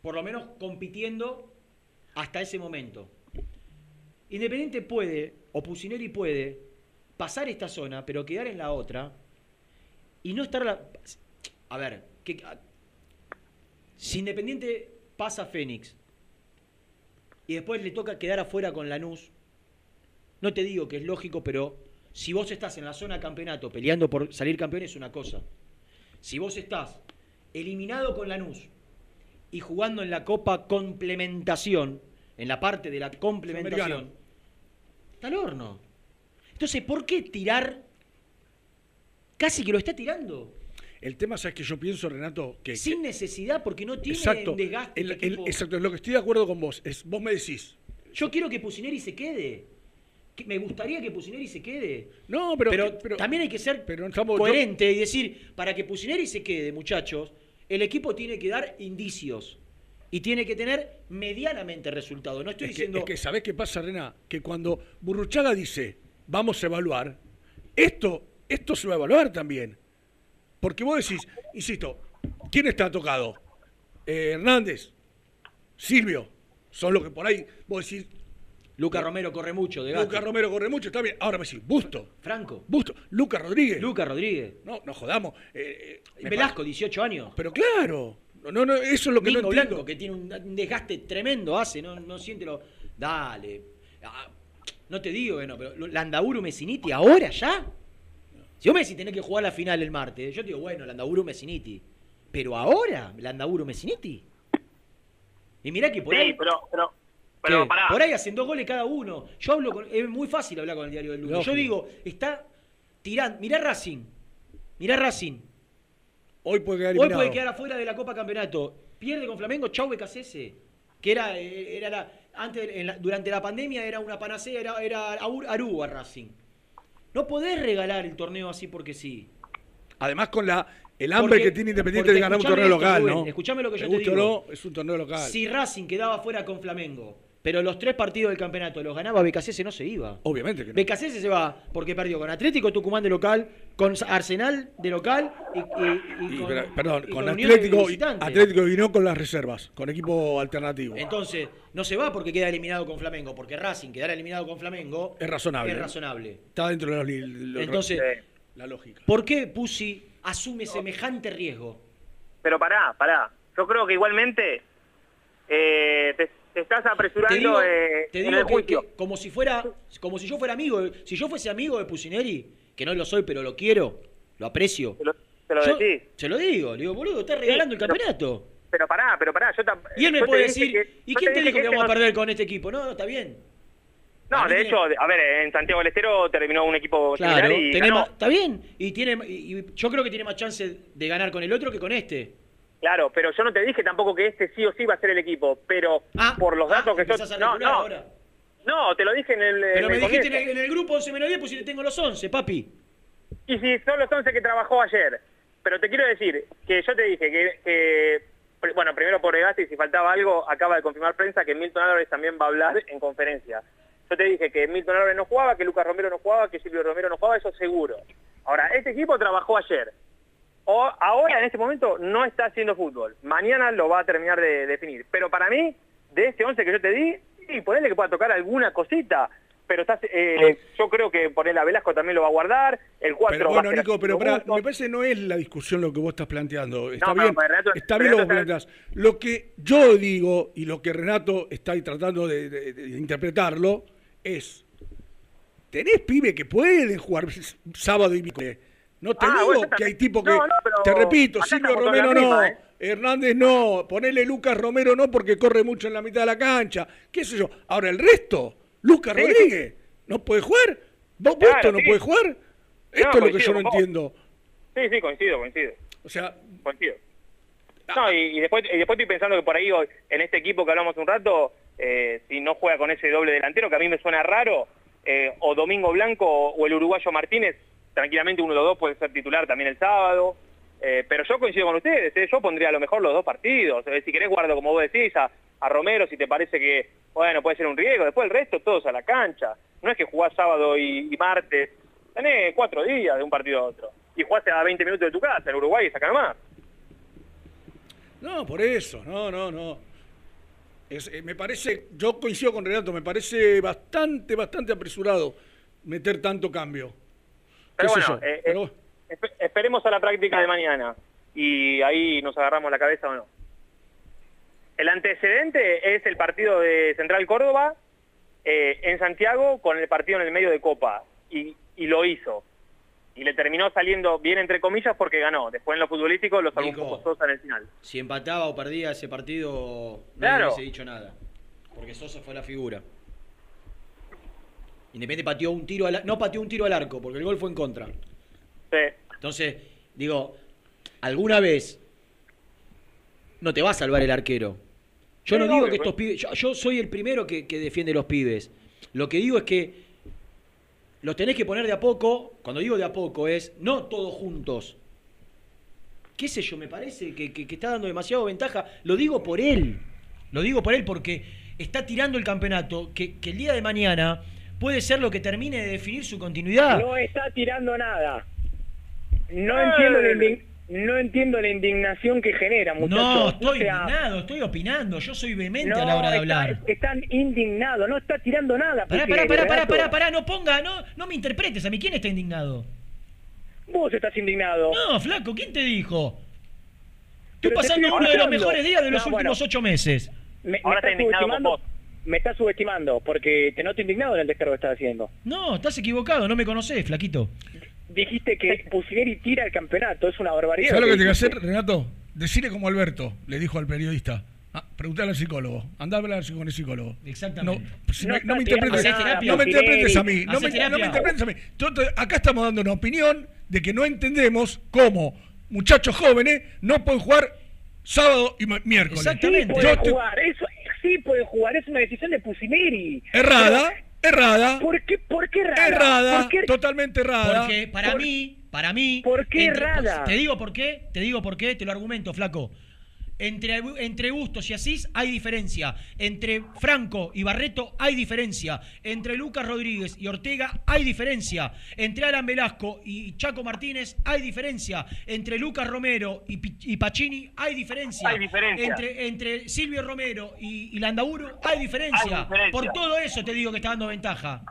por lo menos compitiendo hasta ese momento. Independiente puede, o Pusineri puede, pasar esta zona, pero quedar en la otra y no estar... La... A ver, que... si Independiente pasa a Fénix y después le toca quedar afuera con Lanús, no te digo que es lógico, pero si vos estás en la zona de campeonato peleando por salir campeón es una cosa. Si vos estás eliminado con Lanús y jugando en la Copa Complementación, en la parte de la complementación, está al horno. Entonces, ¿por qué tirar? Casi que lo está tirando. El tema, ¿sabes que yo pienso, Renato? Que, Sin necesidad, porque no tiene exacto, desgaste. el- este el- exacto, lo que estoy de acuerdo con vos es, vos me decís, Yo quiero que Pusineri se quede. Me gustaría que Pusineri se quede. no, pero, Pero, pero- también hay que ser pero estamos- coherente y decir, para que Pusineri se quede, muchachos, el equipo tiene que dar indicios. Y tiene que tener medianamente resultado. No estoy es que, diciendo. es que ¿sabés qué pasa, Rena? Que cuando Burruchaga dice, vamos a evaluar, esto, esto se va a evaluar también. Porque vos decís, insisto, ¿quién está tocado? Eh, Hernández, Silvio, son los que por ahí, vos decís, Luca Romero corre mucho, de Lucas Romero corre mucho, está bien. Ahora me decís, Busto, Franco. Busto, Lucas Rodríguez. Luca Rodríguez. No, no jodamos. eh, eh, me Velasco, 18 años. Pero claro, no, no, no, eso es lo que Mingo no entiendo. Blanco, que tiene un desgaste tremendo, hace, no, no siente lo. Dale. Ah, No te digo que no, pero Landaburu Messiniti, ¿ahora ya? Si vos me decís tenés que jugar la final el martes, yo te digo, bueno, Landaburu Messiniti. Pero ahora, Landaburu Messiniti. Y mirá que por Sí, ahí. pero, pero, pero ¿Qué? pará. Por ahí hacen dos goles cada uno. Yo hablo con. Es muy fácil hablar con el diario del lunes. Yo digo, está tirando. Mirá Racing. Mirá Racing. Hoy puede quedar Hoy eliminado. puede quedar afuera de la Copa Campeonato. Pierde con Flamengo, chau Becasese. Que era, eh, era la, antes, en la- durante la pandemia era una panacea, era, era Aru- Aruba Racing. No podés regalar el torneo así porque sí. Además con la el hambre Porque- que tiene Independiente de ganar un torneo esto, local, Rubén, ¿no? escuchame lo que yo Te digo. no, es un torneo local. Si Racing quedaba fuera con Flamengo Pero los tres partidos del campeonato los ganaba BKC, no se iba. Obviamente que no. BKC se va porque perdió con Atlético Tucumán de local, con Arsenal de local y, y- y Y, con, pero- perdón, y con Atlético. Atlético vino con las reservas, con equipo alternativo. Entonces, no se va porque queda eliminado con Flamengo, porque Racing quedar eliminado con Flamengo Es razonable. Es razonable. Está dentro de los, los- Entonces, la lógica. ¿por qué Pusi asume semejante riesgo? Pero pará, pará. Yo creo que igualmente eh, te, te estás apresurando Te digo, eh, te en digo el que, juicio. que como si fuera, como si yo fuera amigo, si yo fuese amigo de Pusineri, que no lo soy, pero lo quiero, lo aprecio. Te lo, yo- decís. Se lo digo, le digo, boludo, estás regalando el pero- campeonato. Pero pará, pero pará. Yo Y él me puede decir, que- ¿y quién te dijo que este vamos a perder con este equipo? No, no, está bien. No, de tiene- hecho, a ver, en Santiago del Estero terminó un equipo Claro, similar y tiene ganó. más- está bien. Y tiene y, y yo creo que tiene más chance de ganar con el otro que con este. Claro, pero yo no te dije tampoco que este sí o sí va a ser el equipo, pero por los datos que yo... Ah, Empezás a No, no, ahora. no, te lo dije en el... Pero en me el dijiste en el, en el grupo 11 menos 10, pues si le tengo los 11, papi. Y si son los 11 que trabajó ayer. Pero te quiero decir que yo te dije que, que- bueno, primero por Egasti, si faltaba algo, acaba de confirmar prensa que Milton Álvarez también va a hablar en conferencia. Yo te dije que Milton Álvarez no jugaba, que Lucas Romero no jugaba, que Silvio Romero no jugaba, eso seguro. Ahora, este equipo trabajó ayer. O, ahora, en este momento, no está haciendo fútbol. Mañana lo va a terminar de definir. Pero para mí, de este 11 que yo te di, sí, ponele que pueda tocar alguna cosita. Pero estás, eh, yo creo que ponerle a Velasco también lo va a guardar. El 4 Pero bueno, Nico, pero me parece no es la discusión lo que vos estás planteando. Está No, bien, Renato- está bien lo que planteás. Lo que yo digo y lo que Renato está tratando de, de- de interpretarlo es, tenés pibe que pueden jugar sábado y miércoles. No te Ah, digo bueno, que hay tipo que, no, no, pero te repito, Silvio Romero no, ¿eh? Hernández no, ponele Lucas Romero no porque corre mucho en la mitad de la cancha, qué sé yo. Ahora el resto, Lucas Sí. Rodríguez, ¿no puede jugar? ¿Vos, Claro, esto no sí. puede jugar? Esto es lo que yo no entiendo. Sí, sí, coincido, coincido. O sea, Coincido. No, y, y después, y después estoy pensando que por ahí en este equipo que hablamos un rato, eh, si no juega con ese doble delantero, que a mí me suena raro, eh, o Domingo Blanco o el uruguayo Martínez, tranquilamente uno de los dos puede ser titular también el sábado. Eh, pero yo coincido con ustedes, eh, yo pondría a lo mejor los dos partidos. Eh, si querés guardo, como vos decís, a, Romero si te parece que, bueno, puede ser un riesgo. Después el resto todos a la cancha. No es que jugás sábado y, martes. Tenés cuatro días de un partido a otro. Y jugaste a 20 minutos de tu casa, en Uruguay y saca más. no, por eso, no, no, no. Me parece, yo coincido con Renato, me parece bastante, bastante apresurado meter tanto cambio. Pero ¿Qué sé bueno, yo? eh, Pero eh, espe- esperemos a la práctica de mañana y ahí nos agarramos la cabeza o no. El antecedente es el partido de Central Córdoba eh, en Santiago con el partido en el medio de Copa y, y lo hizo. Y le terminó saliendo bien entre comillas porque ganó. Después en lo futbolístico lo salvó un poco Sosa en el final. Si empataba o perdía ese partido, no Claro. hubiese dicho nada. Porque Sosa fue la figura. Independiente pateó un tiro al, no pateó un tiro al arco, porque el gol fue en contra. Sí. Entonces, digo, alguna vez no te va a salvar el arquero. Yo no digo que estos pibes, yo, yo soy el primero que, que defiende los pibes. Lo que digo es que los tenés que poner de a poco. Cuando digo de a poco es no todos juntos. ¿Qué sé yo? Me parece que, que- que está dando demasiado ventaja. Lo digo por él. Lo digo por él porque está tirando el campeonato que, que el día de mañana puede ser lo que termine de definir su continuidad. No está tirando nada. No Eh. entiendo la indig- no entiendo la indignación que genera, muchachos. No, estoy O sea, indignado, estoy opinando. Yo soy vehemente no, a la hora de está- hablar. están indignados, no está tirando nada. Pará, pará, pará, pará, pará, pará, no ponga, no, no me interpretes a mí. ¿Quién está indignado? Vos estás indignado. No, flaco, ¿quién te dijo? Estoy Pero pasando estoy uno de los mejores días de los No, últimos bueno. ocho meses. Me, Ahora está me estás indignado con vos. Me estás subestimando porque te noto indignado en el descargo que estás haciendo. No, estás equivocado, no me conocés, flaquito. Dijiste que Pusineri tira el campeonato, es una barbaridad. ¿Sabes lo que tiene que dijiste. hacer, Renato? Decirle como Alberto, le dijo al periodista. Ah, preguntale al psicólogo. Andá a hablar con el psicólogo. Exactamente. No, pues, No no, está me interpretes, nada, no me interpretes a mí. No me, no me terapia. interpretes a mí. Acá estamos dando una opinión de que no entendemos cómo muchachos jóvenes no pueden jugar sábado y ma- miércoles. Sí Exactamente. pueden Yo te- jugar, eso, sí pueden jugar, es una decisión de Pusineri. Errada, errada, ¿Por qué, por qué errada? errada, ¿Por qué- totalmente errada. Porque para Por- mí, para mí. ¿Por qué entre- errada? Te digo por qué, te digo por qué, te lo argumento, flaco. Entre, entre Bustos y Asís hay diferencia. Entre Franco y Barreto hay diferencia. Entre Lucas Rodríguez y Ortega hay diferencia. Entre Alan Velasco y Chaco Martínez hay diferencia. Entre Lucas Romero y, Pi- y Pacini hay diferencia. Hay diferencia. Entre, entre Silvio Romero y, y Landaburu hay diferencia. Hay diferencia. Por todo eso te digo que está dando ventaja.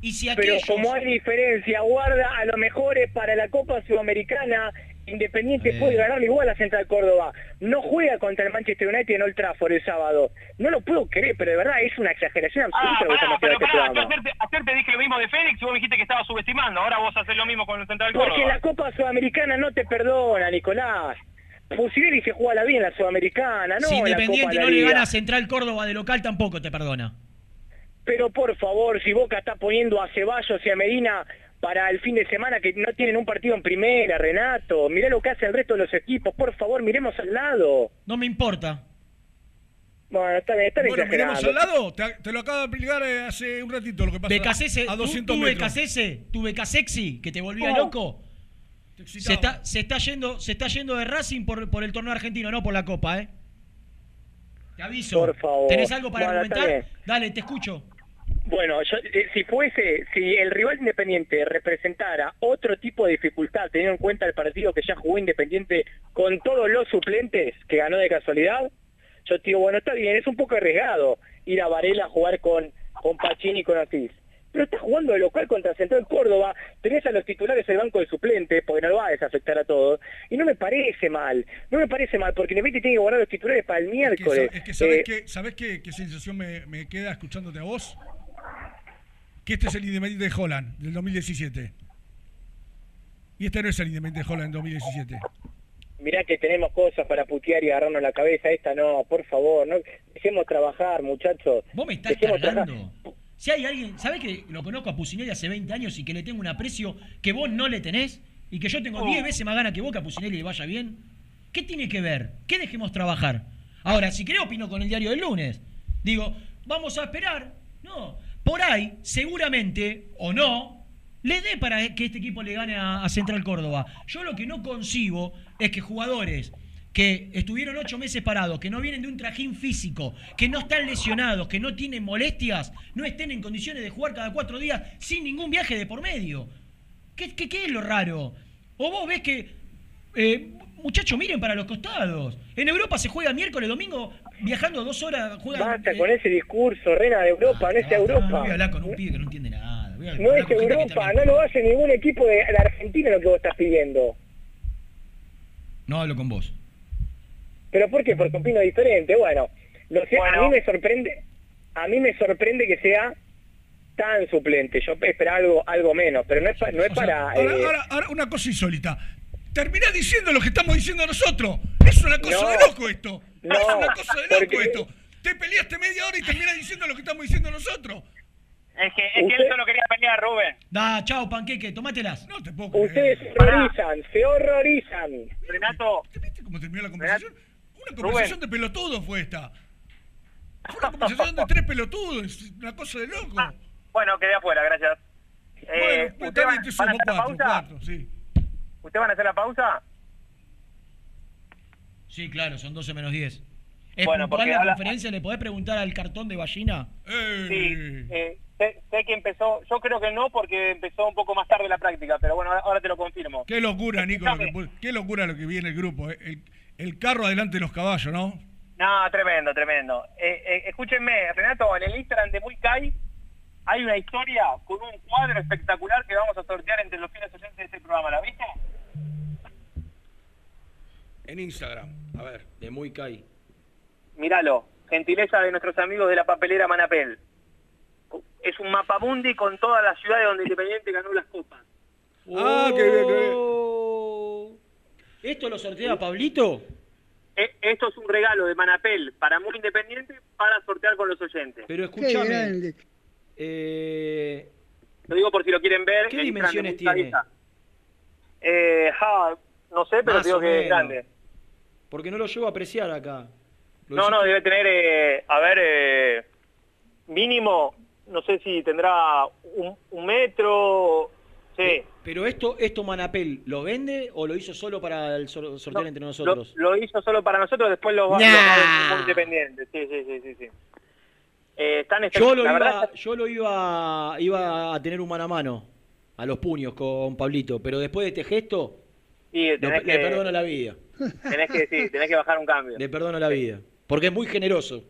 Y si Pero aquellos... como hay diferencia, guarda, a lo mejor es para la Copa Sudamericana, Independiente Eh. puede ganar igual a Central Córdoba. No juega contra el Manchester United en Old Trafford el sábado. No lo puedo creer, pero de verdad es una exageración absoluta Ah, pará, pero pará, yo programa. ayer te, ayer te dije lo mismo de Félix y vos me dijiste que estaba subestimando. Ahora vos haces lo mismo con el Central Porque Córdoba. la Copa Sudamericana no te perdona, Nicolás. Fusilleri se juega la bien en la Sudamericana, no si la Independiente Copa la no le gana a Central Córdoba de local, tampoco te perdona. Pero por favor, si Boca está poniendo a Ceballos y a Medina para el fin de semana que no tienen un partido en primera, Renato, mirá lo que hace el resto de los equipos, por favor, miremos al lado. No me importa. Bueno, está bien, está bien Bueno, miremos al lado. Te, te lo acabo de explicar eh, hace un ratito lo que pasa. Becasese, a tú, 200 tú metros. Becasese, tu Becasexi, que te volvía Oh. loco. Te Se está, se está yendo, se está yendo de Racing por, por el torneo argentino, no por la Copa, ¿eh? Te aviso. Por favor. ¿Tenés algo para Bueno, argumentar? Dale, te escucho. Bueno, yo, eh, si fuese, si el rival independiente representara otro tipo de dificultad, teniendo en cuenta el partido que ya jugó Independiente con todos los suplentes que ganó de casualidad, yo te digo, bueno, está bien, es un poco arriesgado ir a Varela a jugar con, con Pacini y con Ortiz. Pero está jugando de local contra Central Córdoba, tenés a los titulares del banco de suplentes, porque no lo va a desafectar a todos, y no me parece mal, no me parece mal, porque Independiente tiene que guardar los titulares para el Es que, miércoles. es que ¿sabés, Eh, qué, ¿sabés qué, qué sensación me, me queda escuchándote a vos? Que este es el Independiente de Holland del 2017. Y este no es el Independiente de Holland del 2017. Mirá que tenemos cosas para putear y agarrarnos la cabeza, esta no, por favor, no dejemos trabajar, muchachos. Vos me estás Dejemos cargando. Si hay alguien, ¿sabés que lo conozco a Pusinelli hace 20 años y que le tengo un aprecio que vos no le tenés? Y que yo tengo 10 veces más gana que vos que a Pusinelli le vaya bien. ¿Qué tiene que ver? ¿Qué dejemos trabajar? Ahora, si creo, opino con el diario del lunes. Digo, vamos a esperar. No, por ahí, seguramente, o no, le dé para que este equipo le gane a, Central Córdoba. Yo lo que no concibo es que jugadores que estuvieron ocho meses parados, que no vienen de un trajín físico, que no están lesionados, que no tienen molestias, no estén en condiciones de jugar cada cuatro días sin ningún viaje de por medio. ¿Qué, qué, qué es lo raro? O vos ves que, eh, muchachos, miren para los costados. En Europa se juega miércoles, domingo, viajando dos horas, juegan... Basta eh, con ese discurso, Rena, de Europa, no es Europa. Voy a hablar con un pibe que no entiende nada. Voy a No es que Europa, también- no lo hace ningún equipo de la Argentina lo que vos estás pidiendo. No hablo con vos. ¿Pero por qué? Porque opino diferente. Bueno, lo sé, a mí me sorprende, a mí me sorprende que sea tan suplente. Yo esperaba algo, algo menos, pero no es, pa- no es O sea, para... ahora, eh, ahora- ahora una cosa insólita. Terminás diciendo lo que estamos diciendo nosotros. Es una cosa No. de loco esto. No, es una cosa de loco porque- esto. Te peleaste media hora y terminás diciendo lo que estamos diciendo nosotros. Es que, es que él Usted- solo quería pelear, Rubén. Da, chao, panqueque, tomátelas. No te puedo creer. Ustedes se horrorizan, se horrorizan. Renato, ¿Te viste cómo terminó la conversación? Una conversación de pelotudos fue esta. Fue una conversación de tres pelotudos. Es una cosa de loco. Ah, bueno, quedé afuera, gracias. Eh, bueno, pues ¿Ustedes también van, te van a sumo hacer la cuatro, pausa? cuatro, sí. ¿Ustedes van a hacer la pausa? Sí, claro, son 12 menos 10. ¿Es Bueno, porque la habla- conferencia? ¿Le podés preguntar al cartón de ballina? Eh, Sí, eh, sé, sé que empezó, yo creo que no porque empezó un poco más tarde la práctica, pero bueno, ahora- te lo confirmo. Qué locura, Nico, lo que, qué locura lo que viene el grupo. eh. El, el carro adelante de los caballos, ¿no? No, tremendo, tremendo. Eh, eh, escúchenme, Renato, en el Instagram de Muy Kai hay una historia con un cuadro espectacular que vamos a sortear entre los fines oyentes de este programa. ¿La viste? En Instagram. A ver. De muy Kai. Míralo, gentileza de nuestros amigos de la papelera Manapel. Es un mapamundi con todas las ciudades donde Independiente ganó las copas. Ah, qué bien, qué bien. Oh. ¿Esto lo sortea Pablito? Eh, esto es un regalo de Manapel para Muy Independiente para sortear con los oyentes. Pero escúchame. Eh, Lo digo por si lo quieren ver. ¿Qué dimensiones tiene? Eh, ja, no sé, pero Más digo que es grande. Porque no lo llevo a apreciar acá. Lo No, no, debe tener, eh, a ver, eh, mínimo, no sé si tendrá un, un metro, sí, Pe- Pero esto, esto Manapel, ¿lo vende o lo hizo solo para el sor- sorteo entre nosotros? lo hizo solo para nosotros, después lo va Nah. lo va muy independiente. Sí, sí, sí, sí. sí. Eh, están Yo lo, la iba, verdad, yo lo iba, iba a tener un mano a mano, a los puños con Pablito, pero después de este gesto, sí, lo- le perdono la vida. Tenés que sí, tenés que bajar un cambio. Le perdono la vida. Porque es muy generoso.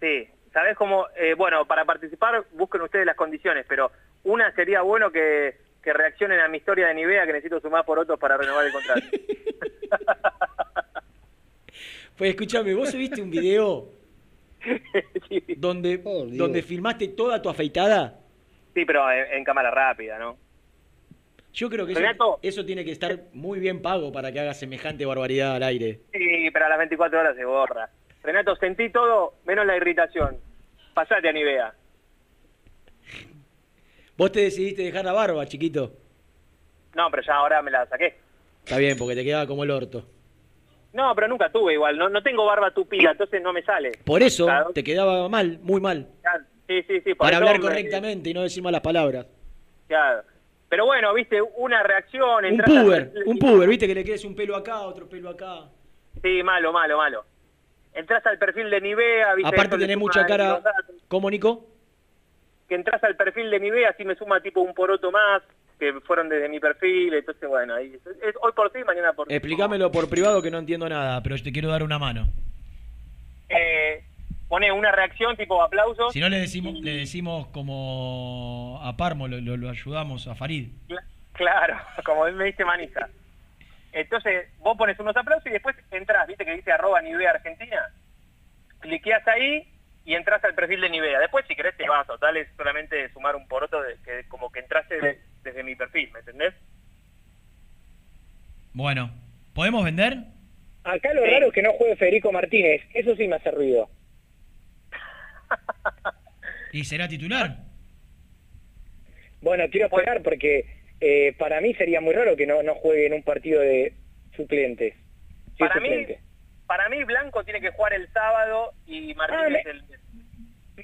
Sí, ¿sabés cómo? Eh, bueno, para participar busquen ustedes las condiciones, pero una sería bueno que, que reaccionen a mi historia de Nivea, que necesito sumar por otros para renovar el contrato. Pues escúchame, vos viste un video donde, donde filmaste toda tu afeitada. Sí, pero en, en cámara rápida, ¿no? Yo creo que eso, tiene que estar muy bien pago para que haga semejante barbaridad al aire. Sí, pero a las 24 horas se borra. Renato, sentí todo menos la irritación. Pasate a Nivea. Vos te decidiste dejar la barba, chiquito. No, pero ya ahora me la saqué. Está bien, porque te quedaba como el orto. No, pero nunca tuve igual. No, no tengo barba tupida, entonces no me sale. Por eso te quedaba mal, muy mal. Sí, sí, sí. por Para hablar me- correctamente y no decir malas palabras. Claro. Pero bueno, viste, una reacción. Un al puber, un puber, viste que le crece un pelo acá, otro pelo acá. Sí, malo, malo, malo. Entras al perfil de Nivea, viste. Aparte tenés mucha cara. ¿Cómo, Nico? Que entras al perfil de Nivea, así me suma tipo un poroto más, que fueron desde mi perfil, entonces bueno, ahí, es- es hoy por ti, mañana por ti. Explícamelo por privado que no entiendo nada, pero te quiero dar una mano. Eh, pone una reacción tipo aplauso. Si no le decimos, le decimos como a Parmo, lo, lo- lo ayudamos a Farid. Cla- Claro, como él me dice manija. Entonces, vos pones unos aplausos y después entras, viste que dice arroba Nivea Argentina, cliqueas ahí y entras al perfil de Nivea. Después, si querés, te vas, total, es solamente sumar un poroto de, que como que entraste de- desde mi perfil, ¿me entendés? Bueno, ¿podemos vender? Acá lo raro es que no juegue Federico Martínez. Eso sí me hace ruido. ¿Y será titular? Bueno, quiero esperar porque eh, para mí sería muy raro que no, no juegue en un partido de suplentes. Sí, Para mí, para mí Blanco tiene que jugar el sábado y Martínez Ah, el...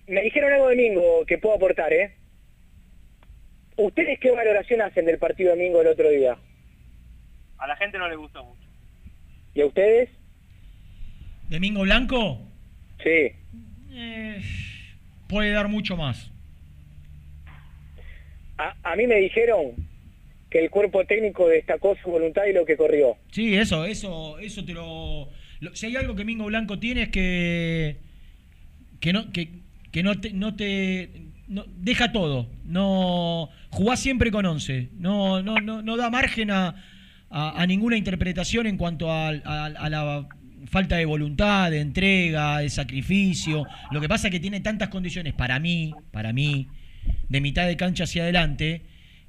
Me dijeron algo domingo que puedo aportar, ¿eh? ¿Ustedes qué valoración hacen del partido domingo el otro día? A la gente no le gustó mucho. ¿Y a ustedes? ¿Domingo Blanco? Sí. Eh, puede dar mucho más. A, a mí me dijeron que el cuerpo técnico destacó su voluntad y lo que corrió. Sí, eso, eso, eso te lo, lo- Si hay algo que Mingo Blanco tiene es que que no que, que no te no te no- deja todo, no jugás siempre con 11, no no no no da margen a, a- a ninguna interpretación en cuanto a la falta de voluntad, de entrega, de sacrificio. Lo que pasa es que tiene tantas condiciones para mí, para mí, de mitad de cancha hacia adelante,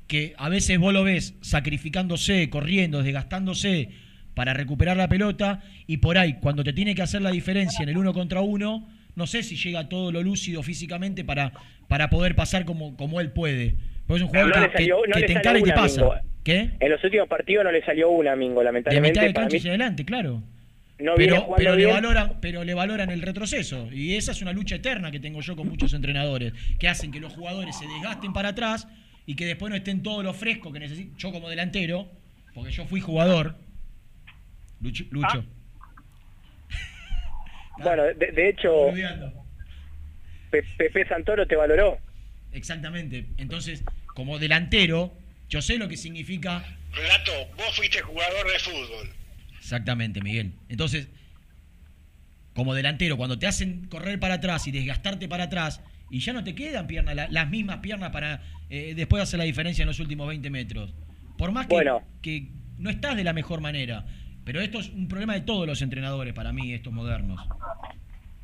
que a veces vos lo ves sacrificándose, corriendo, desgastándose para recuperar la pelota y por ahí, cuando te tiene que hacer la diferencia en el uno contra uno, no sé si llega todo lo lúcido físicamente para, para poder pasar como, como él puede. Porque es un jugador No que, salió- que- no que le te encara y te pasa. Mingo. ¿Qué? En los últimos partidos no le salió una, Mingo, De lamentablemente. mitad de cancha mí hacia adelante, claro. No pero, le bien. valoran, pero le valoran el retroceso. Y esa es una lucha eterna que tengo yo con muchos entrenadores, que hacen que los jugadores se desgasten para atrás y que después no estén todos los frescos que necesito. Yo como delantero, porque yo fui jugador. Lucho. Lucho. Bueno, de, de hecho. Pe- Pepe Santoro te valoró. Exactamente. Entonces, como delantero, yo sé lo que significa Renato, vos fuiste jugador de fútbol. Exactamente, Miguel. Entonces, como delantero, cuando te hacen correr para atrás y desgastarte para atrás, y ya no te quedan piernas, la- las mismas piernas para eh, después hacer la diferencia en los últimos 20 metros. Por más que, Bueno. que no estás de la mejor manera. Pero esto es un problema de todos los entrenadores para mí, estos modernos.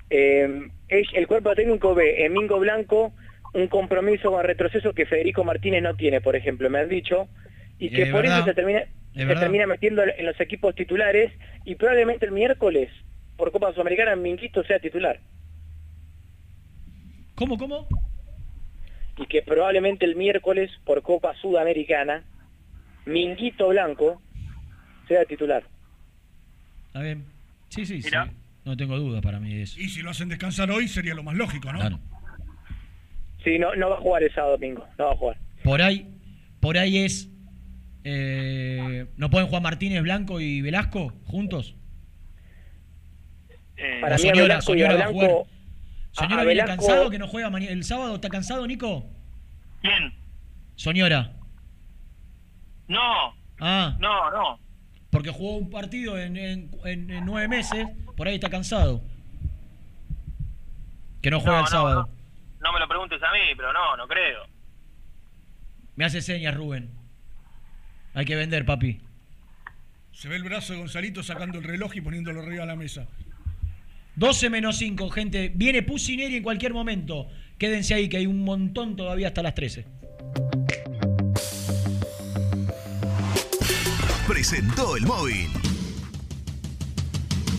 Eh, es- el cuerpo técnico ve en Mingo Blanco un compromiso con retroceso que Federico Martínez no tiene, por ejemplo, me han dicho, y que por verdad. eso se termina, se verdad. termina metiendo en los equipos titulares y probablemente el miércoles por Copa Sudamericana Minguito sea titular. ¿Cómo, cómo? Y que probablemente el miércoles por Copa Sudamericana Minguito Blanco sea titular. Está bien. Sí, sí, sí. No tengo dudas para mí de eso. Y si lo hacen descansar hoy sería lo más lógico, ¿no? Claro. Sí, no, no va a jugar el sábado domingo, no va a jugar. Por ahí, por ahí es Eh, ¿No pueden jugar Martínez, Blanco y Velasco juntos? Eh, Para mí a Soñora, Velasco y a Soñora va a Blanco... jugar. a- ¿Soñora a viene Velasco- cansado que no juega mañana- el sábado? ¿Está cansado, Nico? ¿Quién? Soñora. No, Ah, no, no. porque jugó un partido en, en- en- en nueve meses, por ahí está cansado. Que no juega No, el no, sábado. No me lo preguntes a mí, pero no, no creo. Me hace señas, Rubén. Hay que vender, papi. Se ve el brazo de Gonzalito sacando el reloj y poniéndolo arriba de la mesa. 12 menos 5, gente. Viene Pusineri en cualquier momento. Quédense ahí, que hay un montón todavía hasta las 13. Presentó el móvil.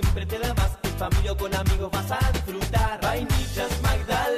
siempre te da más. En familia o con amigos vas a disfrutar. Vainillas, magdalenas,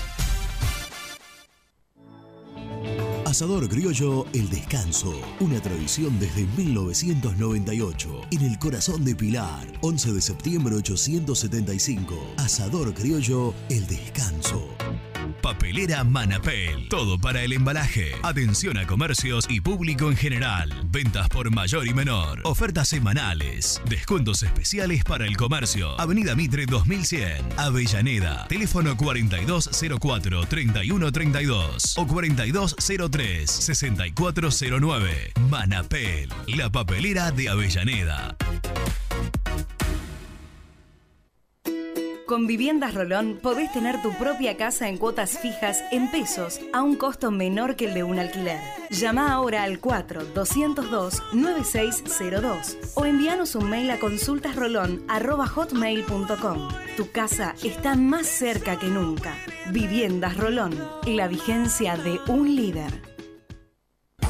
Asador Criollo El Descanso, una tradición desde 1998, en el corazón de Pilar, 11 de septiembre 875. Asador Criollo El Descanso. Papelera Manapel. Todo para el embalaje. Atención a comercios y público en general. Ventas por mayor y menor. Ofertas semanales. Descuentos especiales para el comercio. Avenida Mitre 2100. Avellaneda. Teléfono 4204-3132 o 4203-6409. Manapel. La papelera de Avellaneda. Con Viviendas Rolón podés tener tu propia casa en cuotas fijas en pesos a un costo menor que el de un alquiler. Llama ahora al 4-202-9602 o envíanos un mail a consultasrolón.hotmail.com. Tu casa está más cerca que nunca. Viviendas Rolón, la vigencia de un líder.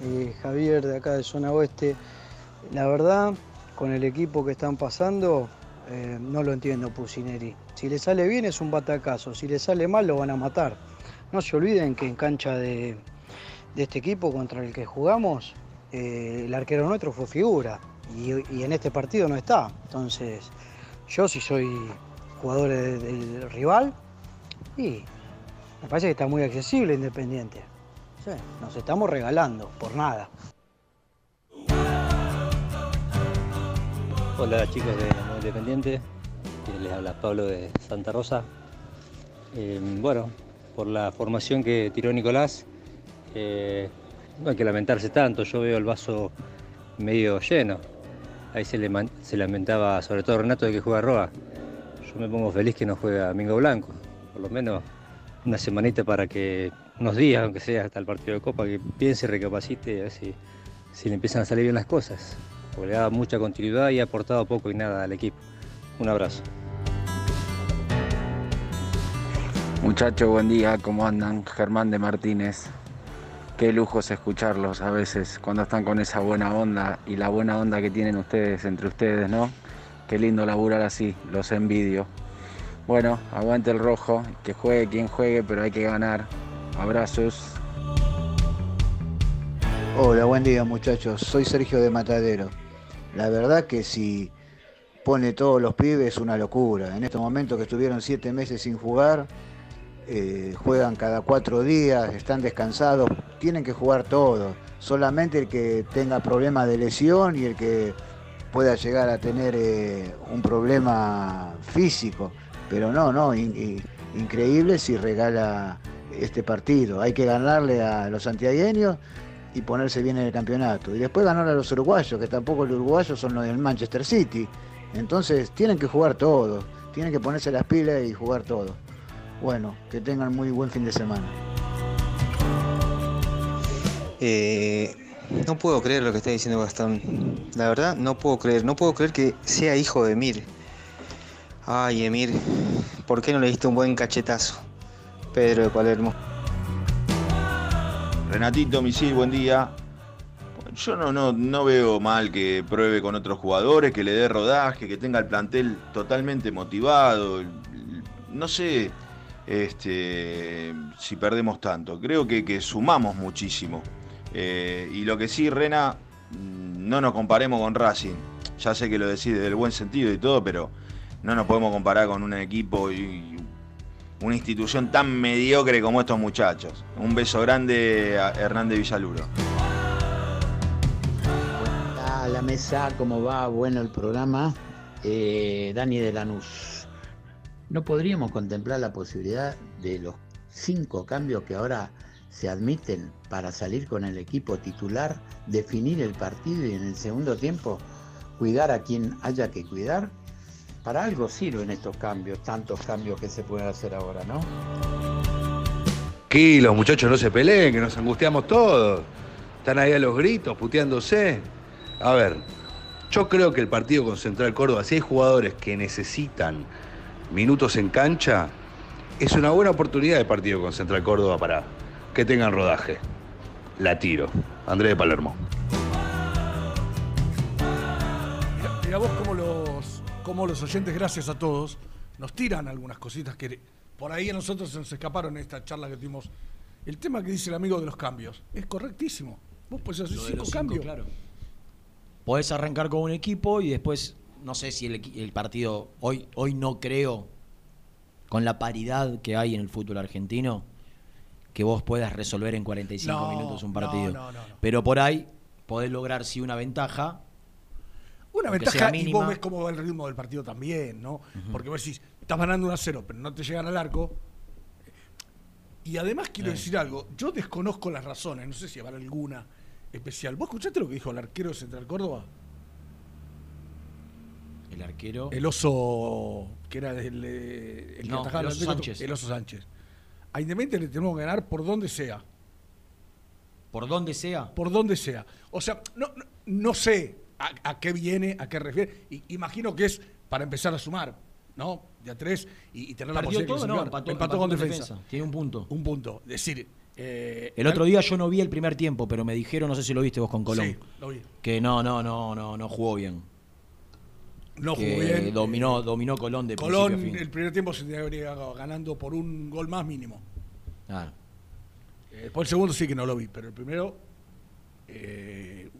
Eh, Javier de acá de Zona Oeste. La verdad, con el equipo que están pasando, eh, no lo entiendo Pusineri. Si le sale bien es un batacazo, si le sale mal lo van a matar. No se olviden que en cancha de, este equipo contra el que jugamos, eh, el arquero nuestro fue figura y, en este partido no está. Entonces, yo si soy jugador de- del rival, y me parece que está muy accesible Independiente. Nos estamos regalando por nada. Hola chicos de Independiente, Eh, les habla Pablo de Santa Rosa. Eh, bueno, por la formación que tiró Nicolás, eh, no hay que lamentarse tanto, yo veo el vaso medio lleno. Ahí se, se lamentaba sobre todo Renato de que juega Roa. Yo me pongo feliz que no juega Mingo Blanco, por lo menos una semanita para que, unos días, aunque sea hasta el partido de Copa, que piense, recapacite y a ver si, si le empiezan a salir bien las cosas. Porque le da mucha continuidad y ha aportado poco y nada al equipo. Un abrazo. Muchachos, buen día, ¿cómo andan? Germán de Martínez. Qué lujo es escucharlos a veces cuando están con esa buena onda y la buena onda que tienen ustedes entre ustedes, ¿no? Qué lindo laburar así, los envidio. Bueno, aguante el rojo, que juegue quien juegue, pero hay que ganar. Abrazos. Hola, buen día muchachos. Soy Sergio de Matadero. La verdad que si pone todos los pibes es una locura. En estos momentos que estuvieron siete meses sin jugar, eh, juegan cada cuatro días, están descansados, tienen que jugar todos. Solamente el que tenga problemas de lesión y el que pueda llegar a tener eh, un problema físico. Pero no, no, in- in- increíble si regala este partido. Hay que ganarle a los santiagueños y ponerse bien en el campeonato. Y después ganar a los uruguayos, que tampoco los uruguayos son los del Manchester City. Entonces tienen que jugar todos, tienen que ponerse las pilas y jugar todo. Bueno, que tengan muy buen fin de semana. Eh, No puedo creer lo que está diciendo Gastón. La verdad, no puedo creer. No puedo creer que sea hijo de Emir. Ay, Emir, ¿por qué no le diste un buen cachetazo? Pedro de Palermo. Renatito Misil, buen día. Yo no, no, no veo mal que pruebe con otros jugadores, que le dé rodaje, que tenga el plantel totalmente motivado. No sé este, si perdemos tanto. Creo que, que sumamos muchísimo. Eh, y lo que sí, Rena, no nos comparemos con Racing. Ya sé que lo decís desde el buen sentido y todo, pero no nos podemos comparar con un equipo y una institución tan mediocre como estos muchachos. Un beso grande a Hernández Villaluro. A la mesa, ¿cómo va? Bueno el programa. Eh, Dani de Lanús. ¿No podríamos contemplar la posibilidad de los cinco cambios que ahora se admiten para salir con el equipo titular, definir el partido y en el segundo tiempo cuidar a quien haya que cuidar? Para algo sirven estos cambios, tantos cambios que se pueden hacer ahora, ¿no? los muchachos, no se peleen, que nos angustiamos todos. Están ahí a los gritos, puteándose. A ver, yo creo que el partido con Central Córdoba, si hay jugadores que necesitan minutos en cancha, es una buena oportunidad de partido con Central Córdoba para que tengan rodaje. La tiro. Andrés de Palermo. Mira vos cómo cómo los oyentes, gracias a todos, nos tiran algunas cositas que por ahí a nosotros se nos escaparon en esta charla que tuvimos. El tema que dice el amigo de los cambios es correctísimo. Vos podés hacer cinco cambios. claro. Podés arrancar con un equipo y después, no sé si el, el partido, hoy, hoy no creo, con la paridad que hay en el fútbol argentino, que vos puedas resolver en 45 No, minutos un no, partido. no, no, no. Pero por ahí podés lograr sí una ventaja. Una aunque ventaja y vos ves cómo va el ritmo del partido también, ¿no? Porque vos decís, estás ganando 1 a 0, pero no te llegan al arco. Y además quiero Eh. decir algo, yo desconozco las razones, no sé si habrá alguna especial. ¿Vos escuchaste lo que dijo el arquero de Central Córdoba? El arquero. El oso, que era el, eh, el que No, atajaba el oso Atlético, Sánchez. El oso Sánchez. A Independiente le tenemos que ganar por donde sea. Por donde sea. Por donde sea. O sea, no, no, no sé a, a qué viene, a qué refiere. Y, imagino que es para empezar a sumar, ¿no? De a tres y, y tener la posibilidad de todo, no, clasificar. empató, empató empató con defensa. defensa. Tiene un punto. Un punto. Es decir, eh, El otro día yo no vi el primer tiempo, pero me dijeron, no sé si lo viste vos con Colón, Sí, lo vi. que no, no, no, no, no jugó bien. No jugó bien. Dominó, dominó Colón de Colón, principio a fin. el primer tiempo se debería ganando por un gol más mínimo. Ah. Eh, Después el segundo sí que no lo vi, pero el primero eh,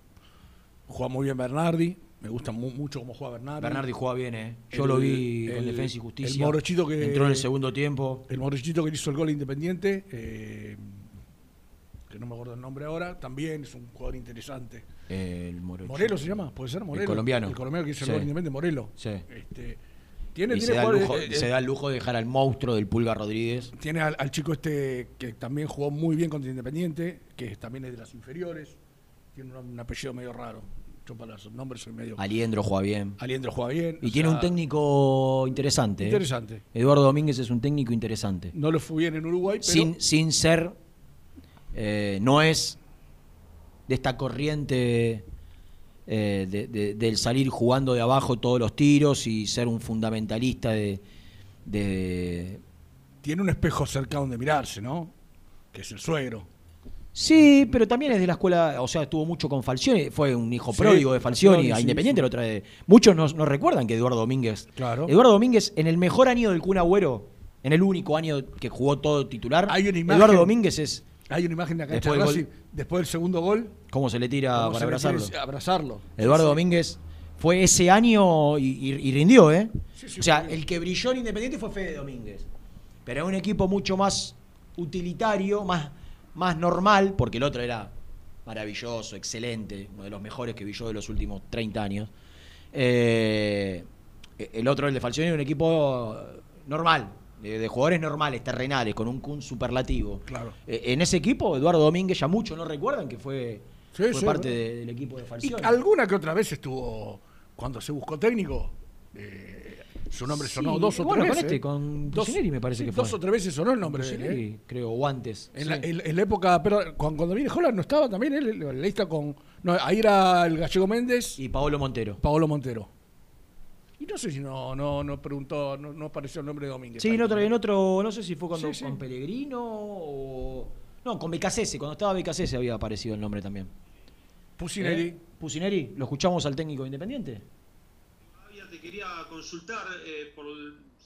juega muy bien Bernardi. Me gusta mu- mucho cómo juega Bernardi. Bernardi juega bien, ¿eh? Yo El- lo vi con Defensa y Justicia. El morochito que Entró en el segundo tiempo. El morochito que hizo el gol independiente, eh, que no me acuerdo el nombre ahora, también es un jugador interesante. El Morocho. Morelo se llama, puede ser Morelo. El colombiano. El colombiano que hizo Sí. el gol independiente, Morelo. Sí. Este, tiene, Y tiene se, da se da el lujo de dejar al monstruo del Pulga Rodríguez. Tiene al, al chico este que también jugó muy bien contra Independiente, que también es de las inferiores. Tiene un, un apellido medio raro. Yo para los nombres soy medio. Aliendro juega bien. Aliendro juega bien. Y tiene sea, un técnico interesante. ¿eh? Interesante. Eduardo Domínguez es un técnico interesante. No lo fue bien en Uruguay, pero. Sin, sin ser. eh, no es de esta corriente eh, de- de- del salir jugando de abajo todos los tiros y ser un fundamentalista de. de- Tiene un espejo cerca donde mirarse, ¿no? Que es el suegro. Sí, pero también es de la escuela, o sea, estuvo mucho con Falcioni, fue un hijo Sí, pródigo de Falcioni, Falcioni, a Independiente sí. lo trae. Muchos no, no recuerdan que Eduardo Domínguez. Claro. Eduardo Domínguez, en el mejor año del Kun Agüero, en el único año que jugó todo titular, Hay una imagen- Eduardo Domínguez es. Hay una imagen de cancha Después de después del segundo gol. ¿Cómo se le tira para abrazarlo? abrazarlo. Eduardo. Domínguez fue ese año y, y- y rindió, ¿eh? O sea, el que brilló en Independiente fue Fede Domínguez. Pero es un equipo mucho más utilitario, más, más normal, porque el otro era maravilloso, excelente, uno de los mejores que vi yo de los últimos 30 años. Eh, el otro, el de Falcioni, un equipo normal, de, de jugadores normales, terrenales, con un Kun superlativo. Claro. Eh, en ese equipo, Eduardo Domínguez, ya muchos no recuerdan que fue, Sí, fue sí, parte del equipo de Y Falcioni. alguna que otra vez estuvo, cuando se buscó técnico, eh, Su nombre Sí, sonó dos o bueno, tres con veces. este, con Dos- me parece sí, que fue. Dos o tres veces sonó el nombre de él, ¿eh? creo, o antes. En, la, en- en la época, pero cuando, cuando viene Holland no estaba también él, la lista con. No, ahí era el Gallego Méndez. Y Paolo Montero. Paolo Montero. Y no sé si no, no, no preguntó, no, no apareció el nombre de Domínguez. Sí, en otro, en otro, no sé si fue cuando, con Pellegrino o... No, con Becasese, cuando estaba Becasese había aparecido el nombre también. Pusineri. ¿Eh? Pusineri, lo escuchamos al técnico independiente. Quería consultar eh, por,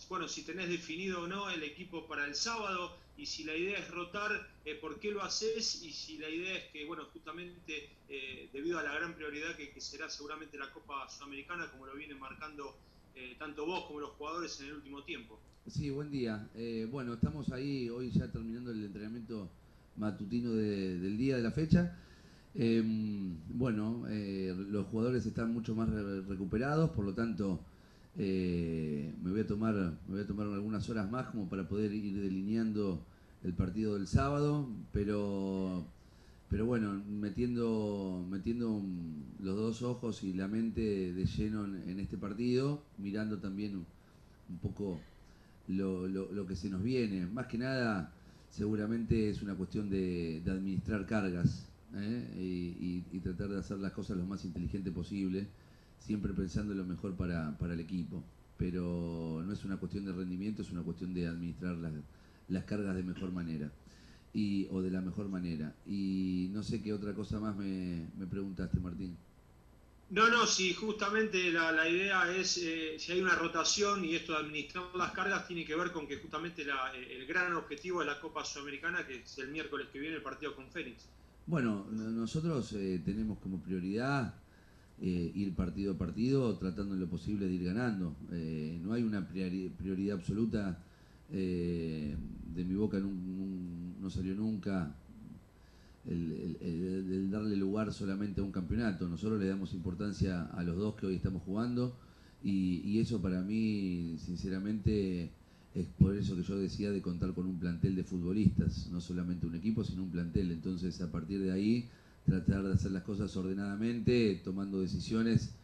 bueno, si tenés definido o no el equipo para el sábado y si la idea es rotar, eh, por qué lo haces y si la idea es que, bueno, justamente eh, debido a la gran prioridad que, será seguramente la Copa Sudamericana, como lo vienen marcando eh, tanto vos como los jugadores en el último tiempo. Sí, buen día. Eh, bueno, estamos ahí hoy ya terminando el entrenamiento matutino de- del día de la fecha. Eh, bueno, eh, los jugadores están mucho más re- recuperados, por lo tanto eh, me voy a tomar me voy a tomar algunas horas más como para poder ir delineando el partido del sábado, pero pero bueno, metiendo metiendo los dos ojos y la mente de lleno en, este partido, mirando también un, poco lo, que se nos viene. Más que nada, seguramente es una cuestión de, administrar cargas ¿eh? y tratar de hacer las cosas lo más inteligente posible, siempre pensando en lo mejor para, para el equipo. Pero no es una cuestión de rendimiento, es una cuestión de administrar las, las cargas de mejor manera. Y, o de la mejor manera. Y no sé qué otra cosa más me, me preguntaste, Martín. No, no, si justamente la, la idea es, eh, si hay una rotación y esto de administrar las cargas tiene que ver con que justamente la- eh, el gran objetivo de la Copa Sudamericana, que es el miércoles que viene el partido con Fénix. Bueno, no- nosotros eh, tenemos como prioridad eh, ir partido a partido, tratando en lo posible de ir ganando. Eh, no hay una priori- prioridad absoluta. eh, de mi boca no salió nunca el darle lugar solamente a un campeonato. Nosotros le damos importancia a los dos que hoy estamos jugando y, y eso para mí, sinceramente, es por eso que yo decía de contar con un plantel de futbolistas, no solamente un equipo, sino un plantel. Entonces, a partir de ahí, tratar de hacer las cosas ordenadamente, tomando decisiones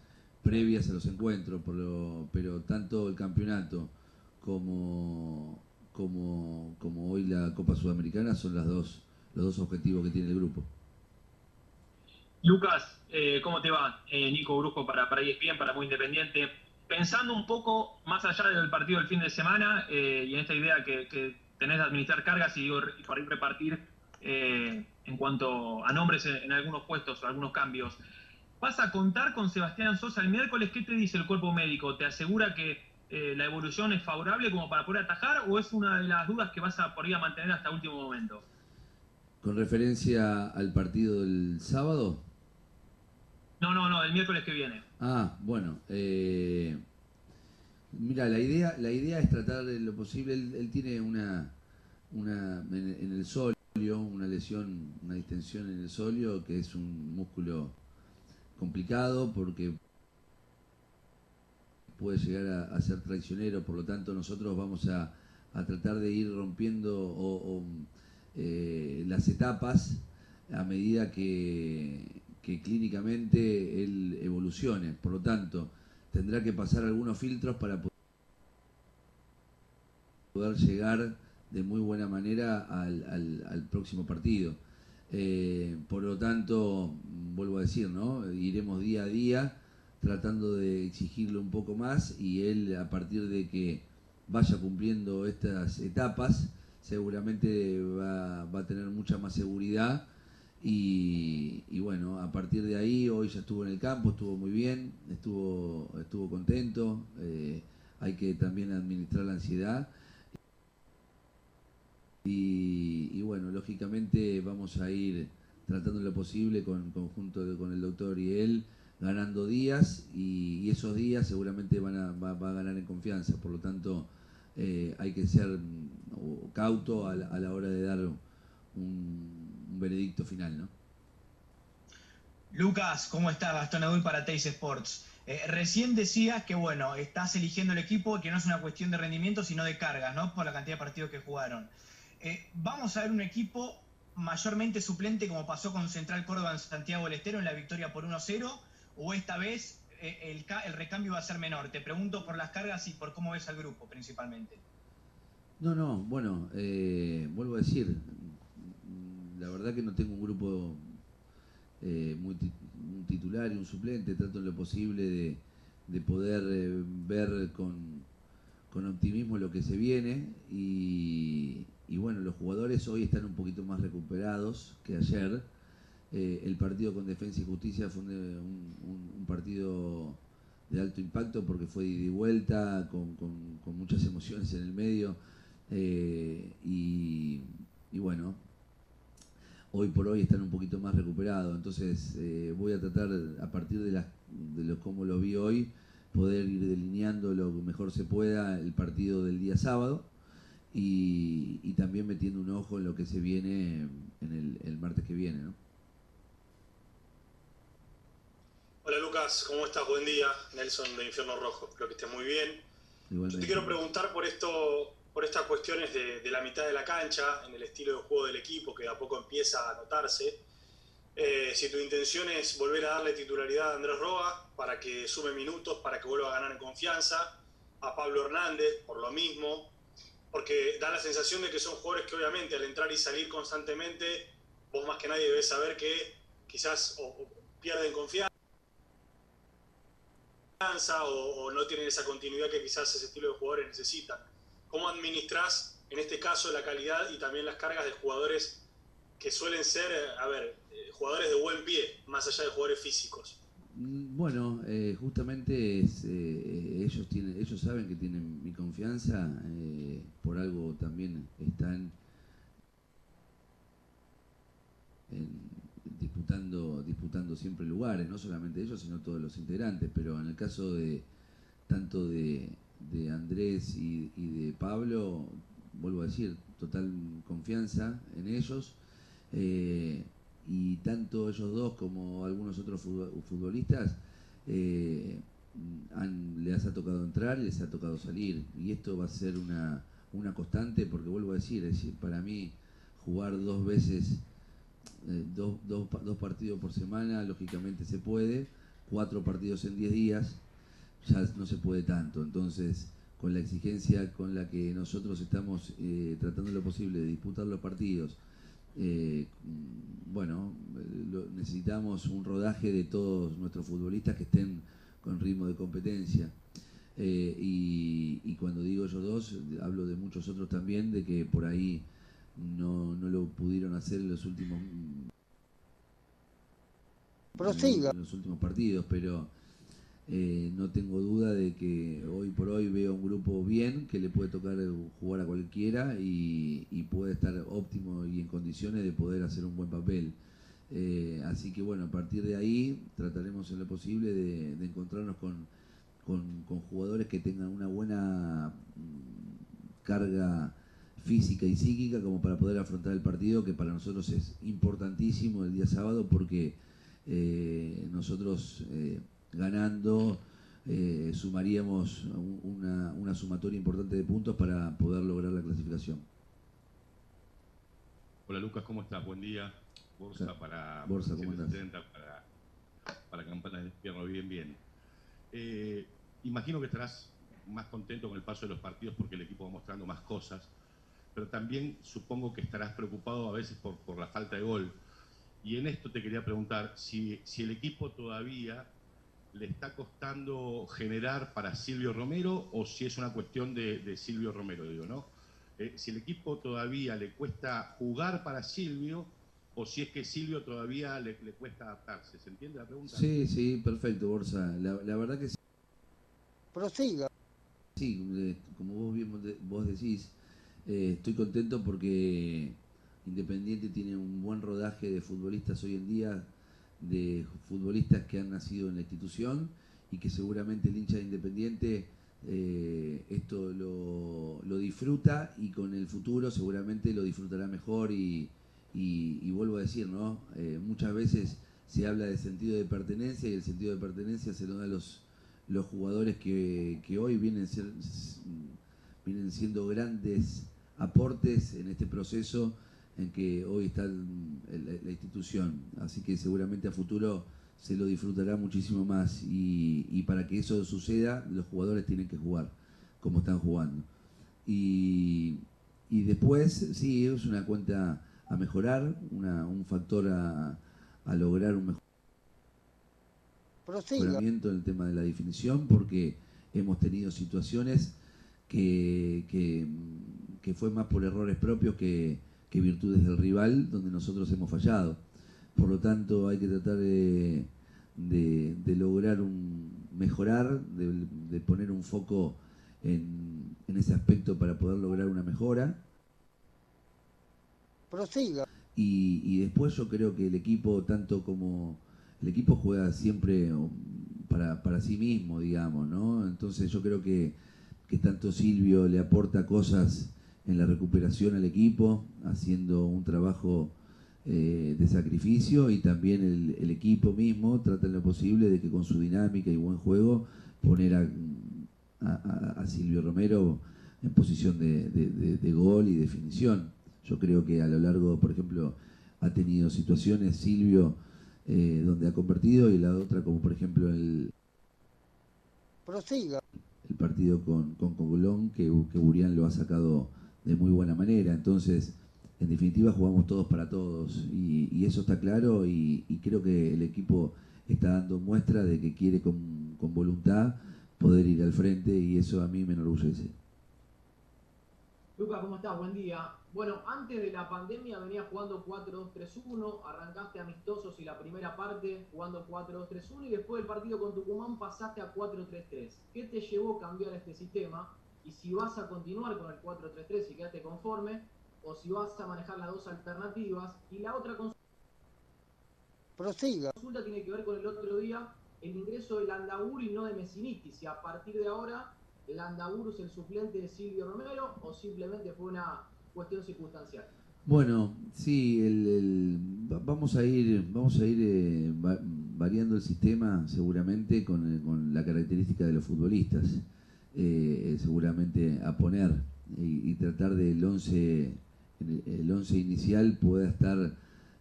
previas a los encuentros, por lo- pero tanto el campeonato como, como, como hoy la Copa Sudamericana son las dos, los dos objetivos que tiene el grupo. Lucas, eh, ¿cómo te va? Eh, Nico Brujo para, para ESPN, para Muy Independiente. Pensando un poco más allá del partido del fin de semana eh, y en esta idea que, tenés de administrar cargas y, y por ahí repartir eh, en cuanto a nombres en, en algunos puestos o algunos cambios, ¿vas a contar con Sebastián Sosa el miércoles? ¿Qué te dice el cuerpo médico? ¿Te asegura que eh, la evolución es favorable como para poder atajar o es una de las dudas que vas a por ahí a mantener hasta último momento? Con referencia al partido del sábado, No, no, no, el miércoles que viene. Ah, bueno. eh, mira, la idea, la idea es tratar de lo posible. Él, él tiene una, una en, en el solio, una lesión, una distensión en el solio, que es un músculo complicado porque puede llegar a, ser traicionero. Por lo tanto, nosotros vamos a, a tratar de ir rompiendo eh, las etapas a medida que, que clínicamente él evolucione. Por lo tanto, tendrá que pasar algunos filtros para po- poder llegar de muy buena manera al, al- al próximo partido. Eh, por lo tanto, vuelvo a decir, ¿no? Iremos día a día tratando de exigirle un poco más y él a partir de que vaya cumpliendo estas etapas seguramente va, va a tener mucha más seguridad y, y bueno, a partir de ahí hoy ya estuvo en el campo, estuvo muy bien, estuvo, estuvo contento, eh, hay que también administrar la ansiedad y, bueno, lógicamente vamos a ir tratando lo posible con conjunto con el doctor y él, ganando días y, esos días seguramente van a, va, a ganar en confianza. Por lo tanto, eh, hay que ser cauto a la, a la hora de dar un, veredicto final, ¿no? Lucas, ¿cómo estás? Gastón Edul para Teis Sports. Eh, recién decías que, bueno, estás eligiendo el equipo, que no es una cuestión de rendimiento, sino de cargas, ¿no? Por la cantidad de partidos que jugaron. Eh, vamos a ver un equipo mayormente suplente, como pasó con Central Córdoba en Santiago del Estero en la victoria por 1-0, o esta vez eh, el, ca- el recambio va a ser menor. Te pregunto por las cargas y por cómo ves al grupo principalmente. No, no, bueno, eh, vuelvo a decir, la verdad que no tengo un grupo un titular y un suplente, trato en lo posible de, de poder ver con, con optimismo lo que se viene y, y bueno, los jugadores hoy están un poquito más recuperados que ayer. Eh, el partido con Defensa y Justicia fue un, un- un partido de alto impacto porque fue de vuelta, con, con- muchas emociones en el medio. eh, y, y bueno, hoy por hoy están un poquito más recuperados. Entonces eh, voy a tratar, a partir de, las, de lo, cómo lo vi hoy, poder ir delineando lo mejor se pueda el partido del día sábado y, y también metiendo un ojo en lo que se viene en el, el martes que viene. ¿no? Hola Lucas, ¿cómo estás? Buen día. Nelson de Infierno Rojo, espero que estés muy bien. Yo te quiero preguntar por esto, por estas cuestiones de, de la mitad de la cancha, en el estilo de juego del equipo que de a poco empieza a notarse. Eh, si tu intención es volver a darle titularidad a Andrés Roa para que sume minutos, para que vuelva a ganar en confianza, a Pablo Hernández por lo mismo, porque da la sensación de que son jugadores que obviamente al entrar y salir constantemente, vos más que nadie debes saber que quizás pierden confianza o, o no tienen esa continuidad que quizás ese estilo de jugadores necesitan. ¿Cómo administras en este caso la calidad y también las cargas de jugadores que suelen ser, a ver, eh, jugadores de buen pie, más allá de jugadores físicos? Mm, Bueno, eh, justamente es, eh, ellos tienen, ellos saben que tienen mi confianza, eh, por algo también están en- disputando, disputando siempre lugares, no solamente ellos, sino todos los integrantes, pero en el caso de tanto de, de Andrés y, y de Pablo, vuelvo a decir, total confianza en ellos. Y tanto ellos dos como algunos otros futbol- futbolistas eh, han- les ha tocado entrar y les ha tocado salir. Y esto va a ser una, una constante porque vuelvo a decir, es decir, para mí jugar dos veces, eh, dos, dos dos partidos por semana, lógicamente se puede, cuatro partidos en 10 días, ya no se puede tanto. Entonces, con la exigencia con la que nosotros estamos eh, tratando lo posible de disputar los partidos, eh, bueno, necesitamos un rodaje de todos nuestros futbolistas que estén con ritmo de competencia. Eh, y, y cuando digo ellos dos, hablo de muchos otros también, de que por ahí no, no lo pudieron hacer en los últimos Prosiga. en los últimos partidos, pero eh, no tengo duda de que hoy por hoy veo un grupo bien, que le puede tocar eh, jugar a cualquiera y, puede estar óptimo y en condiciones de poder hacer un buen papel. Eh, así que bueno, a partir de ahí trataremos en lo posible de, encontrarnos con, con- jugadores que tengan una buena mm, carga física y psíquica como para poder afrontar el partido que para nosotros es importantísimo el día sábado porque nosotros ganando eh, sumaríamos un- una, una sumatoria importante de puntos para poder lograr la clasificación. Hola Lucas, ¿cómo estás? Buen día. Borsa para Borsa, ¿cómo estás? 770, para, para Campana de Invierno, bien, bien. Eh, imagino que estarás más contento con el paso de los partidos porque el equipo va mostrando más cosas, pero también supongo que estarás preocupado a veces por, por la falta de gol. Y en esto te quería preguntar si, si el equipo todavía le está costando generar para Silvio Romero o si es una cuestión de, de Silvio Romero, digo, ¿no? Eh, si el equipo todavía le cuesta jugar para Silvio o si es que Silvio todavía le, le cuesta adaptarse. ¿Se entiende la pregunta? Sí, sí, perfecto, Borsa. La, la verdad que sí. Prosiga. Sí, eh, como vos bien vos decís, eh, estoy contento porque Independiente tiene un buen rodaje de futbolistas hoy en día, de futbolistas que han nacido en la institución y que seguramente el hincha de Independiente eh, esto lo, lo disfruta y con el futuro seguramente lo disfrutará mejor y, y- vuelvo a decir, ¿no? Eh, muchas veces se habla de sentido de pertenencia y el sentido de pertenencia se lo da los, los jugadores que, que hoy vienen, ser, vienen siendo grandes aportes en este proceso en que hoy está la institución. Así que seguramente a futuro se lo disfrutará muchísimo más y, y para que eso suceda los jugadores tienen que jugar como están jugando. Y, y después, sí, es una cuenta a mejorar, una, un factor a, a lograr un mejor mejoramiento en el tema de la definición, porque hemos tenido situaciones que, que, que fue más por errores propios que, que virtudes del rival, donde nosotros hemos fallado. Por lo tanto, hay que tratar de, de, de lograr un mejorar, de, de poner un foco en, en ese aspecto para poder lograr una mejora. Prosiga. Y, y después yo creo que el equipo, tanto como el equipo juega siempre um, para, para sí mismo, digamos, ¿no? Entonces yo creo que, que tanto Silvio le aporta cosas en la recuperación al equipo, haciendo un trabajo eh, de sacrificio y también el, el equipo mismo trata en lo posible de que con su dinámica y buen juego poner a, a- a Silvio Romero en posición de, de- de- de gol y definición. Yo creo que a lo largo, por ejemplo, ha tenido situaciones Silvio eh, donde ha convertido y la otra como por ejemplo el, Prosiga. el partido con, con Colón, que, que Burián lo ha sacado de muy buena manera. Entonces, en definitiva, jugamos todos para todos. Y, eso está claro y, creo que el equipo está dando muestra de que quiere con, con voluntad poder ir al frente y eso a mí me enorgullece. Lucas, ¿cómo estás? Buen día. Bueno, antes de la pandemia venía jugando 4-2-3-1, arrancaste amistosos y la primera parte jugando 4-2-3-1 y después del partido con Tucumán pasaste a 4-3-3. ¿Qué te llevó a cambiar este sistema? Y si vas a continuar con el 4-3-3 y quedaste conforme, o si vas a manejar las dos alternativas. Y la otra consulta Prosiga. tiene que ver con el otro día, el ingreso de Landaburu y no de Messiniti. Si a partir de ahora Landaburu es el suplente de Silvio Romero o simplemente fue una cuestión circunstancial. Bueno, sí, el, el- va- vamos a ir, vamos a ir eh, va- variando el sistema seguramente con, eh, con la característica de los futbolistas. Eh, seguramente a poner y, y tratar del 11, el, el 11 inicial pueda estar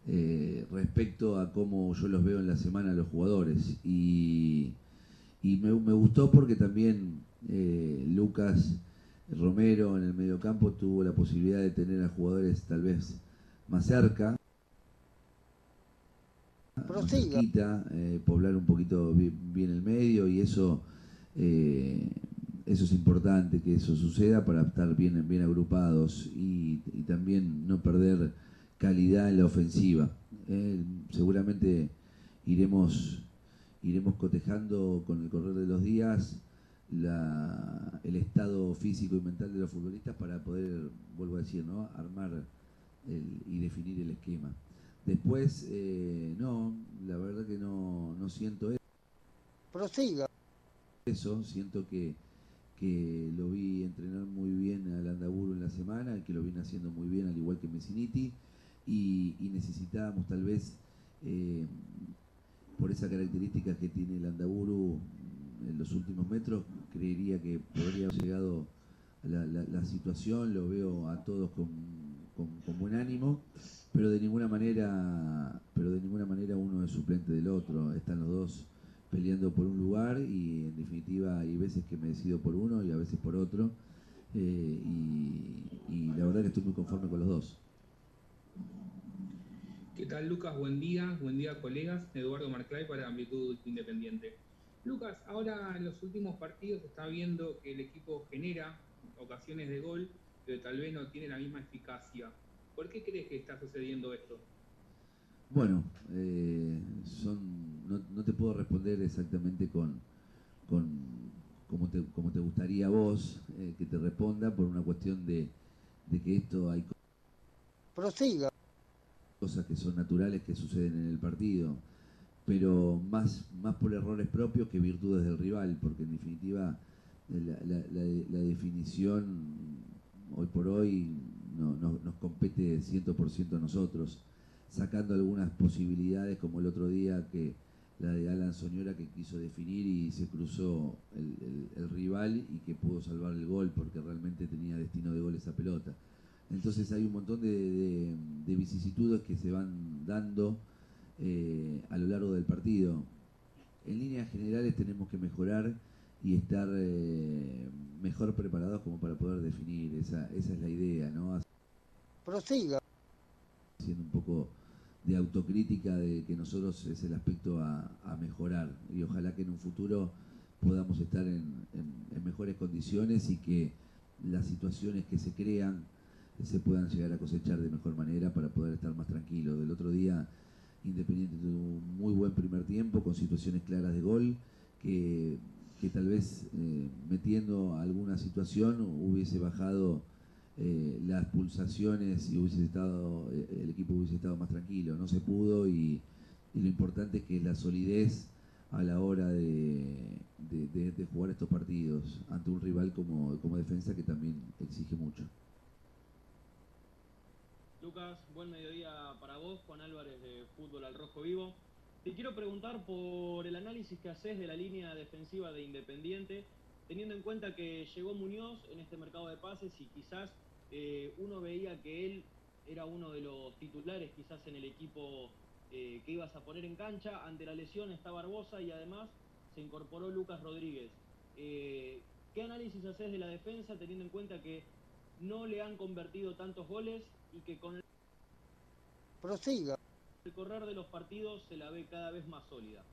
eh, respecto a cómo yo los veo en la semana a los jugadores. Y, y me, me gustó porque también eh, Lucas Romero en el mediocampo tuvo la posibilidad de tener a jugadores tal vez más cerca, más cerquita, eh, poblar un poquito bi- bien, el medio y eso eso es importante que eso suceda para estar bien, bien agrupados y, y también no perder calidad en la ofensiva. Eh, seguramente iremos iremos cotejando con el correr de los días la- el estado físico y mental de los futbolistas para poder, vuelvo a decir, ¿no? armar el- y definir el esquema. Después, eh, no, la verdad que no, no siento Prosiga. eso, siento que, que lo vi entrenar muy bien a Landaburu en la semana, que lo viene haciendo muy bien, al igual que Messiniti, y, y necesitábamos tal vez, eh, por esa característica que tiene Landaburu en los últimos metros, creería que podría haber llegado la, la- la situación, lo veo a todos con- con buen ánimo, pero de ninguna manera, pero de ninguna manera uno es suplente del otro, están los dos peleando por un lugar y en definitiva hay veces que me decido por uno y a veces por otro eh, y, y la verdad que estoy muy conforme con los dos. ¿Qué tal, Lucas? Buen día, buen día, colegas. Eduardo Marclay para Amplitud Independiente. Lucas, ahora en los últimos partidos se está viendo que el equipo genera ocasiones de gol, pero tal vez no tiene la misma eficacia. ¿Por qué crees que está sucediendo esto? Bueno, eh, son, no, no te puedo responder exactamente con, con como, te, como te gustaría a vos eh, que te responda por una cuestión de, de que esto hay Prosiga. cosas que son naturales que suceden en el partido, pero más, más por errores propios que virtudes del rival, porque en definitiva eh, la, la- la- la definición hoy por hoy no, no- nos compete 100% a nosotros, sacando algunas posibilidades como el otro día que la de Alan Soñora que quiso definir y se cruzó el, el- el rival y que pudo salvar el gol porque realmente tenía destino de gol esa pelota. Entonces hay un montón de, de- de vicisitudes que se van dando eh, a lo largo del partido. En líneas generales tenemos que mejorar y estar eh, mejor preparados como para poder definir, esa, esa es la idea, ¿no? Prosiga. Haciendo un poco de autocrítica de que nosotros es el aspecto a, mejorar y ojalá que en un futuro podamos estar en mejores condiciones y que las situaciones que se crean se puedan llegar a cosechar de mejor manera para poder estar más tranquilos. Del otro día Independiente tuvo un muy buen primer tiempo con situaciones claras de gol que, que tal vez eh, metiendo alguna situación hubiese bajado eh, las pulsaciones y hubiese estado eh, el equipo hubiese estado más tranquilo. No se pudo y, lo importante es que la solidez a la hora de, de- de- de jugar estos partidos ante un rival como, como defensa que también exige mucho. Lucas, buen mediodía para vos, Juan Álvarez de Fútbol al Rojo Vivo. Te quiero preguntar por el análisis que haces de la línea defensiva de Independiente, teniendo en cuenta que llegó Muñoz en este mercado de pases y quizás eh, uno veía que él era uno de los titulares quizás en el equipo eh, que ibas a poner en cancha. Ante la lesión está Barbosa y además se incorporó Lucas Rodríguez. Eh, ¿Qué análisis haces de la defensa teniendo en cuenta que no le han convertido tantos goles y que con el Prosiga. correr de los partidos se la ve cada vez más sólida?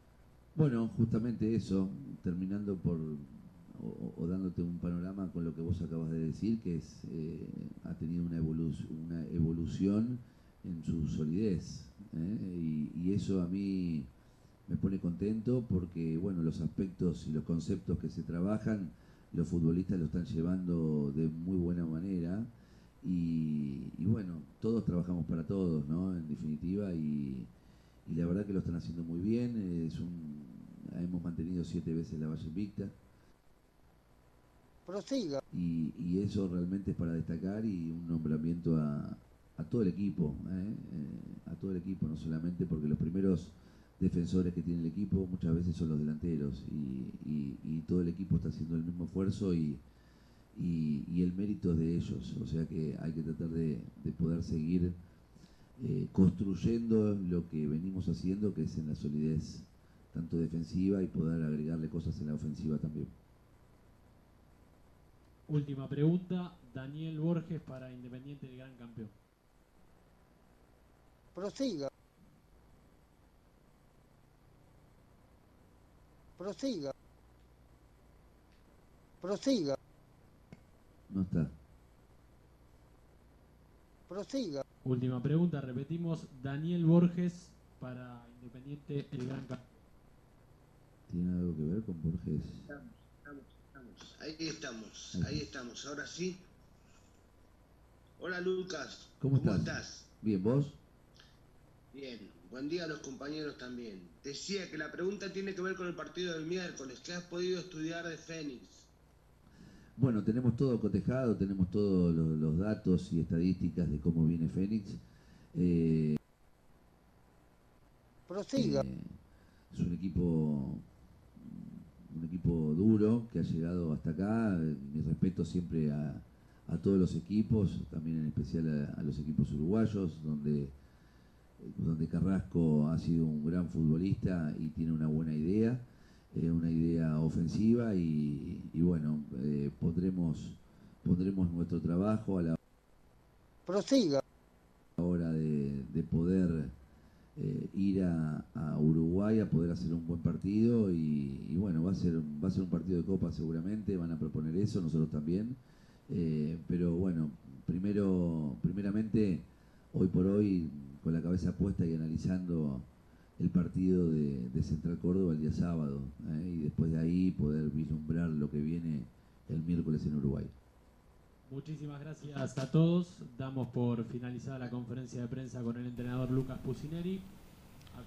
Bueno, justamente eso, terminando por o, dándote un panorama con lo que vos acabas de decir, que es eh, ha tenido una, evolu- una evolución en su solidez. ¿eh? Y, eso a mí me pone contento porque, bueno, los aspectos y los conceptos que se trabajan, los futbolistas lo están llevando de muy buena manera. Y, bueno, todos trabajamos para todos, ¿no? En definitiva, y, la verdad que lo están haciendo muy bien. Es un, hemos mantenido siete veces la Valle Invicta Y, eso realmente es para destacar y un nombramiento a, todo el equipo, ¿eh? Eh, a todo el equipo, no solamente porque los primeros defensores que tiene el equipo muchas veces son los delanteros y, todo el equipo está haciendo el mismo esfuerzo y, el mérito es de ellos, o sea que hay que tratar de, de poder seguir eh, construyendo lo que venimos haciendo, que es en la solidez tanto defensiva y poder agregarle cosas en la ofensiva también. Última pregunta, Daniel Borges para Independiente del Gran Campeón. Prosiga. Prosiga. Prosiga. No está. Prosiga. Última pregunta, repetimos, Daniel Borges para Independiente el Gran Campeón. ¿Tiene algo que ver con Borges? Ahí estamos, Ahí estamos. Ahora sí. Hola Lucas. ¿Cómo estás? Bien, ¿vos? Bien. Buen día a los compañeros también. Decía que la pregunta tiene que ver con el partido del miércoles. ¿Qué has podido estudiar de Fénix? Bueno, tenemos todo cotejado, tenemos todos los, los datos y estadísticas de cómo viene Fénix. Eh, Prosiga. eh, es un equipo un equipo duro que ha llegado hasta acá. Mi respeto siempre a, a todos los equipos, también en especial a, a los equipos uruguayos, donde, donde Carrasco ha sido un gran futbolista y tiene una buena idea, eh, una idea ofensiva y, y bueno, eh, pondremos, pondremos nuestro trabajo a la Prosiga. hora de, de poder eh, ir a, Uruguay a poder hacer un buen partido y, bueno, va a ser va a ser un partido de copa seguramente, van a proponer eso, nosotros también. Eh, pero bueno, primero, primeramente, hoy por hoy, con la cabeza puesta y analizando el partido de, de Central Córdoba el día sábado, ¿eh? y después de ahí poder vislumbrar lo que viene el miércoles en Uruguay. Muchísimas gracias a todos. Damos por finalizada la conferencia de prensa con el entrenador Lucas Pusineri.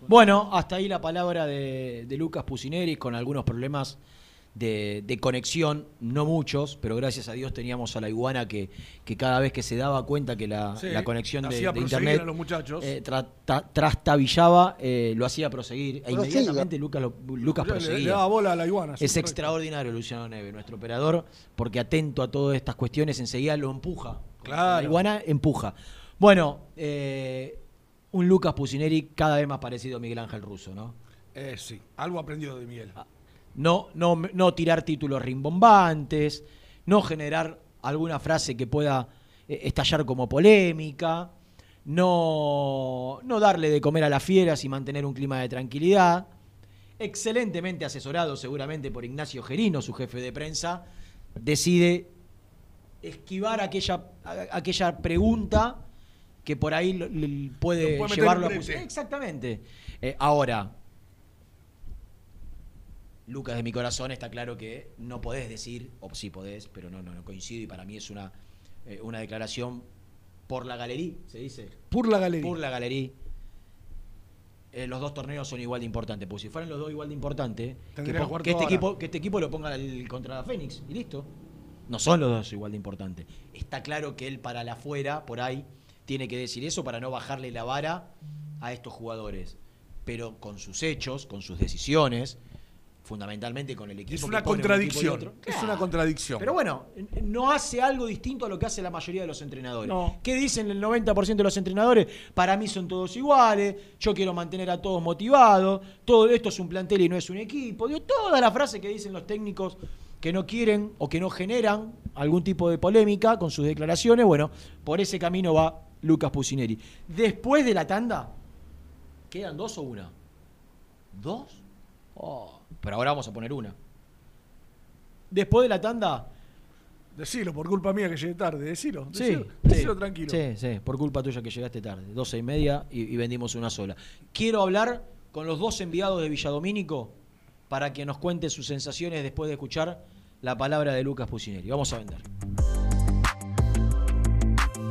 Bueno, hasta ahí la palabra de, de Lucas Pusineri con algunos problemas de, de conexión, no muchos, pero gracias a Dios teníamos a la iguana que, que cada vez que se daba cuenta que la, Sí, la conexión de, internet a los muchachos. eh, tra- ta- trastabillaba, eh, lo hacía proseguir. E inmediatamente Lucas, lo- Lucas le- proseguía. le daba bola a la iguana, sí, Es correcto. extraordinario Luciano Neve, nuestro operador, porque atento a todas estas cuestiones enseguida lo empuja. Claro. La iguana empuja. Bueno, eh, un Lucas Pusineri cada vez más parecido a Miguel Ángel Russo, ¿no? Eh, sí, algo aprendido de Miguel. No, no, no tirar títulos rimbombantes, no generar alguna frase que pueda eh, estallar como polémica, no, no darle de comer a las fieras y mantener un clima de tranquilidad. Excelentemente asesorado seguramente por Ignacio Gerino, su jefe de prensa, decide esquivar aquella, aquella pregunta que por ahí puede, puede llevarlo a. Exactamente. Eh, ahora, Lucas de mi corazón está claro que no podés decir, o sí podés, pero no, no, no coincido y para mí es una, eh, una declaración por la galería, se dice. Por la galería. Por la galería. Eh, los dos torneos son igual de importantes, porque si fueran los dos igual de importantes, que, este equipo, que este equipo lo ponga el- contra la Fénix y listo. No son los dos igual de importantes. Está claro que él para la afuera, por ahí, tiene que decir eso para no bajarle la vara a estos jugadores. Pero con sus hechos, con sus decisiones, fundamentalmente con el equipo. Es que una un contradicción. Es una contradicción. Pero bueno, no hace algo distinto a lo que hace la mayoría de los entrenadores. No. ¿Qué dicen el 90% de los entrenadores? Para mí son todos iguales, yo quiero mantener a todos motivados, todo esto es un plantel y no es un equipo. Digo, toda la frase que dicen los técnicos que no quieren o que no generan algún tipo de polémica con sus declaraciones, bueno, por ese camino va Lucas Pusineri. Después de la tanda, ¿quedan dos o una? ¿Dos? Oh, pero ahora vamos a poner una. Después de la tanda, Decilo, por culpa mía que llegué tarde. Decilo. Sí, Decilo, sí. decilo tranquilo. Sí, sí, por culpa tuya que llegaste tarde. 12 y media y, y vendimos una sola. Quiero hablar con los dos enviados de Villadomínico para que nos cuente sus sensaciones después de escuchar la palabra de Lucas Pusineri. Vamos a vender.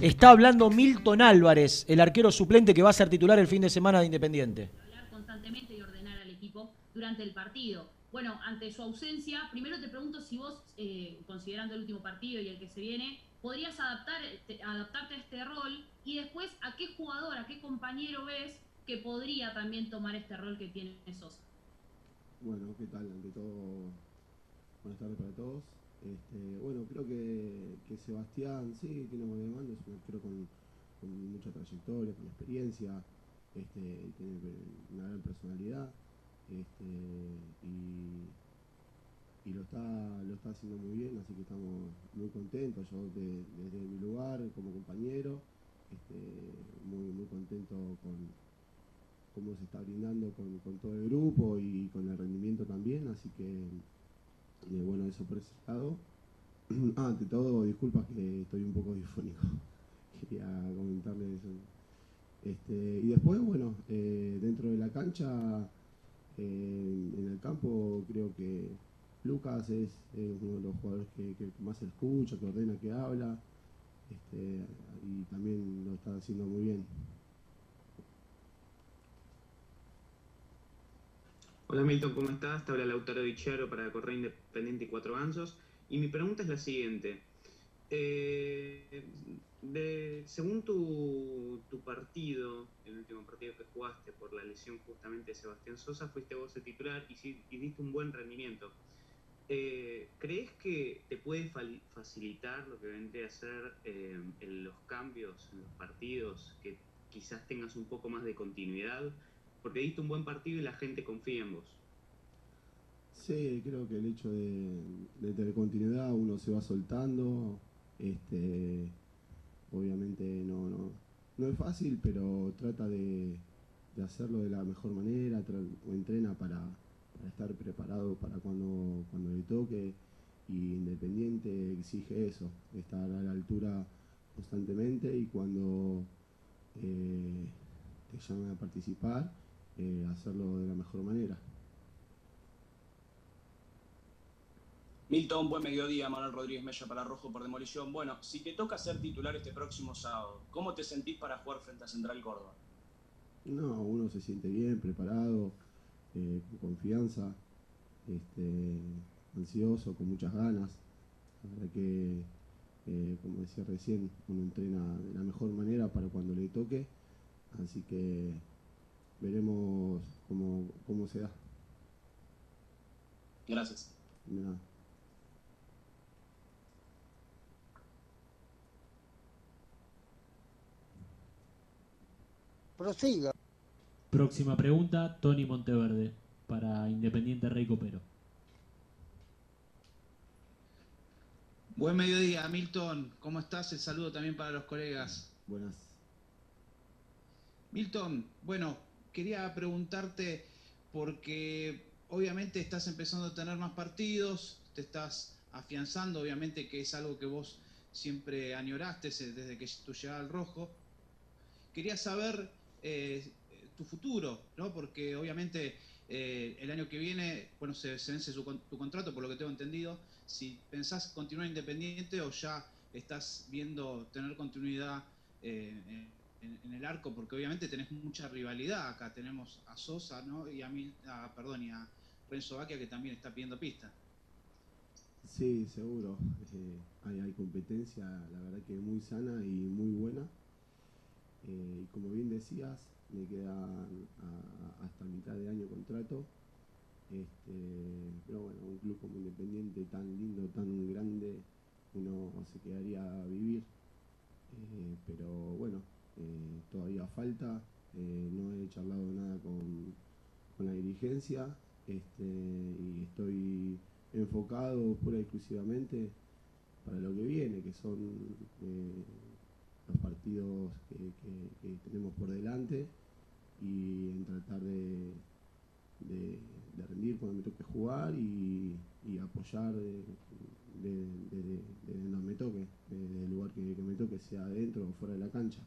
Está hablando Milton Álvarez, el arquero suplente que va a ser titular el fin de semana de Independiente. constantemente y ordenar al equipo durante el partido. Bueno, ante su ausencia, primero te pregunto si vos, eh, considerando el último partido y el que se viene, podrías adaptar, te- adaptarte a este rol y después a qué jugador, a qué compañero ves que podría también tomar este rol que tiene Sosa. Bueno, ¿qué tal? Ante todo, buenas tardes para todos. Este, bueno, creo que, que Sebastián sí tiene buena demanda, es un arquero con, mucha trayectoria, con experiencia, este, tiene una gran personalidad. Este, y, lo está, lo está haciendo muy bien, así que estamos muy contentos. Yo de- desde mi lugar como compañero, muy, muy contento con, cómo se está brindando con todo el grupo y con el rendimiento también, así que eh, bueno, eso por ese lado. Ah, ante todo, disculpas que estoy un poco difónico. Quería comentarles eso. Este, y después, bueno, eh, dentro de la cancha, eh, en el campo, creo que Lucas es, uno de los jugadores que, más escucha, que ordena, que habla, este, y también lo está haciendo muy bien. Hola Milton, ¿cómo estás? Te habla Lautaro Dichero para Correo Independiente y Cuatro Gansos. Y mi pregunta es la siguiente. Eh, de- según tu, tu partido, el último partido que jugaste por la lesión justamente de Sebastián Sosa, fuiste vos el titular y, y diste un buen rendimiento. Eh, ¿Crees que te puede facilitar lo que vendría a ser eh, en los cambios en los partidos, que quizás tengas un poco más de continuidad? Porque diste un buen partido y la gente confía en vos. Sí, creo que el hecho de, tener continuidad, uno se va soltando, este, obviamente no, no, no es fácil, pero trata de, de hacerlo de la mejor manera, o entrena para, para estar preparado para cuando, cuando le toque, y Independiente exige eso, estar a la altura constantemente y cuando eh, te llamen a participar, eh, hacerlo de la mejor manera. Milton, buen mediodía, Manuel Rodríguez Mella para Rojo por Demolición. Bueno, si te toca ser titular este próximo sábado, ¿cómo te sentís para jugar frente a Central Córdoba? No, uno se siente bien, preparado, eh, con confianza, este, ansioso, con muchas ganas. La verdad que eh, como decía recién, uno entrena de la mejor manera para cuando le toque, así que veremos cómo, cómo se da. Gracias. De nada. Prosiga. Próxima pregunta, Tony Monteverde, para Independiente Rey Copero. Buen mediodía, Milton. ¿Cómo estás? El saludo también para los colegas. Buenas. Milton, bueno, quería preguntarte porque obviamente estás empezando a tener más partidos, te estás afianzando, obviamente que es algo que vos siempre añoraste desde que tu llegada al rojo. Quería saber eh, tu futuro, ¿no? Porque obviamente eh, el año que viene, bueno, se, se vence su tu contrato, por lo que tengo entendido. Si pensás continuar independiente o ya estás viendo tener continuidad eh, en, el arco, porque obviamente tenés mucha rivalidad. Acá tenemos a Sosa, ¿no? Y a mí, a, perdón, y a Renzo Baquia que también está pidiendo pista. Sí, seguro. Hay, hay competencia, la verdad que muy sana y muy buena. Eh, y como bien decías, me queda a- hasta mitad de año contrato. Este, pero bueno, un club como Independiente tan lindo, tan grande, uno se quedaría a vivir. Eh, pero bueno, eh, todavía falta. no he charlado nada con, con la dirigencia este, y estoy enfocado pura y exclusivamente para lo que viene, que son los partidos que, tenemos por delante y en tratar de, rendir cuando me toque jugar y, apoyar de, de- de- de donde me toque, de- del lugar que, me toque, sea adentro o fuera de la cancha.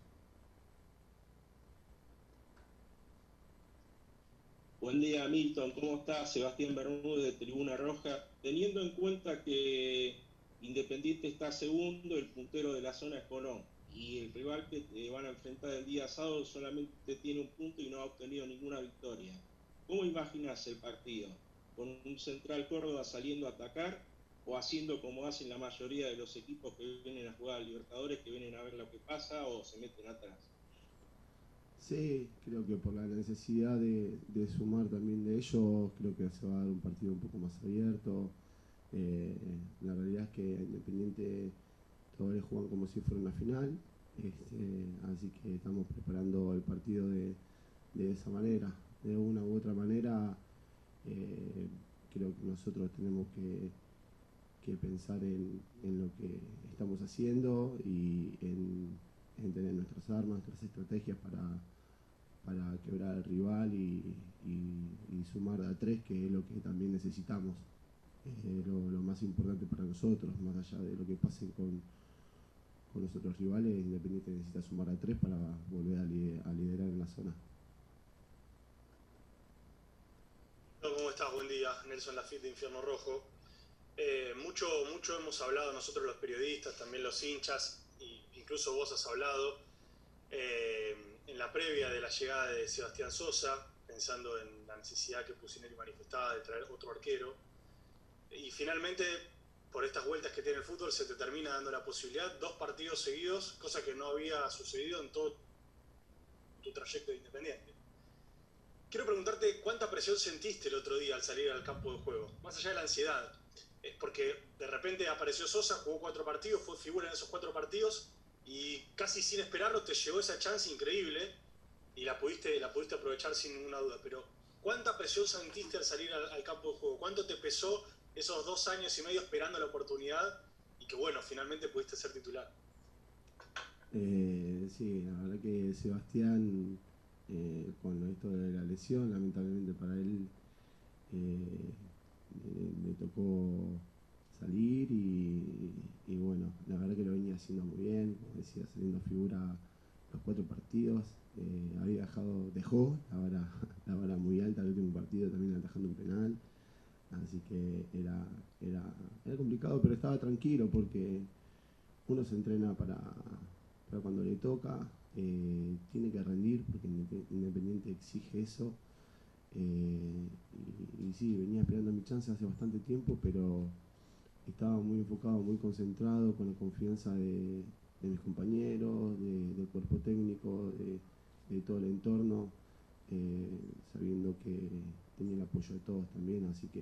Buen día, Milton. ¿Cómo estás? Sebastián Bermúdez de Tribuna Roja. Teniendo en cuenta que Independiente está segundo, el puntero de la zona es Colón. Y el rival que te van a enfrentar el día sábado solamente tiene un punto y no ha obtenido ninguna victoria. ¿Cómo imaginas el partido? ¿Con un central Córdoba saliendo a atacar o haciendo como hacen la mayoría de los equipos que vienen a jugar a Libertadores, que vienen a ver lo que pasa o se meten atrás? Sí, creo que por la necesidad de, de sumar también de ellos, creo que se va a dar un partido un poco más abierto. Eh, la realidad es que Independiente todavía juegan como si fuera una final, este, así que estamos preparando el partido de, de esa manera. De una u otra manera, eh, creo que nosotros tenemos que, pensar en, lo que estamos haciendo y en, en tener nuestras armas, nuestras estrategias para, para quebrar al rival y, sumar a tres, que es lo que también necesitamos. Lo, lo más importante para nosotros, más allá de lo que pase con, con los otros rivales, Independiente necesita sumar a tres para volver a, li- a liderar en la zona. ¿Cómo estás? Buen día, Nelson Lafitte de Infierno Rojo. Eh, mucho, mucho hemos hablado nosotros los periodistas, también los hinchas, y incluso vos has hablado eh, en la previa de la llegada de Sebastián Sosa, pensando en la necesidad que Pusineri manifestaba de traer otro arquero. Y finalmente, por estas vueltas que tiene el fútbol, se te termina dando la posibilidad, dos partidos seguidos, cosa que no había sucedido en todo tu trayecto de Independiente. Quiero preguntarte cuánta presión sentiste el otro día al salir al campo de juego, más allá de la ansiedad. Es porque de repente apareció Sosa, jugó cuatro partidos, fue figura en esos cuatro partidos y casi sin esperarlo te llegó esa chance increíble y la pudiste, la pudiste aprovechar sin ninguna duda. Pero ¿cuánta presión sentiste al salir al, al campo de juego? ¿Cuánto te pesó esos dos años y medio esperando la oportunidad y que bueno, finalmente pudiste ser titular? Eh, sí, la verdad que Sebastián, eh, con esto de la lesión, lamentablemente para él, eh, le, tocó salir y, y bueno, la verdad que lo venía haciendo muy bien, como decía, saliendo figura los cuatro partidos, eh, había dejado, dejó la vara, la vara muy alta el último partido también atajando un penal, así que era, era, era complicado, pero estaba tranquilo porque uno se entrena para, para cuando le toca, eh, tiene que rendir porque Indep- Independiente exige eso. eh, y, sí, venía esperando mi chance hace bastante tiempo, pero estaba muy enfocado, muy concentrado, con la confianza de, mis compañeros, de- del cuerpo técnico, de, de todo el entorno, eh, sabiendo que tenía el apoyo de todos también, así que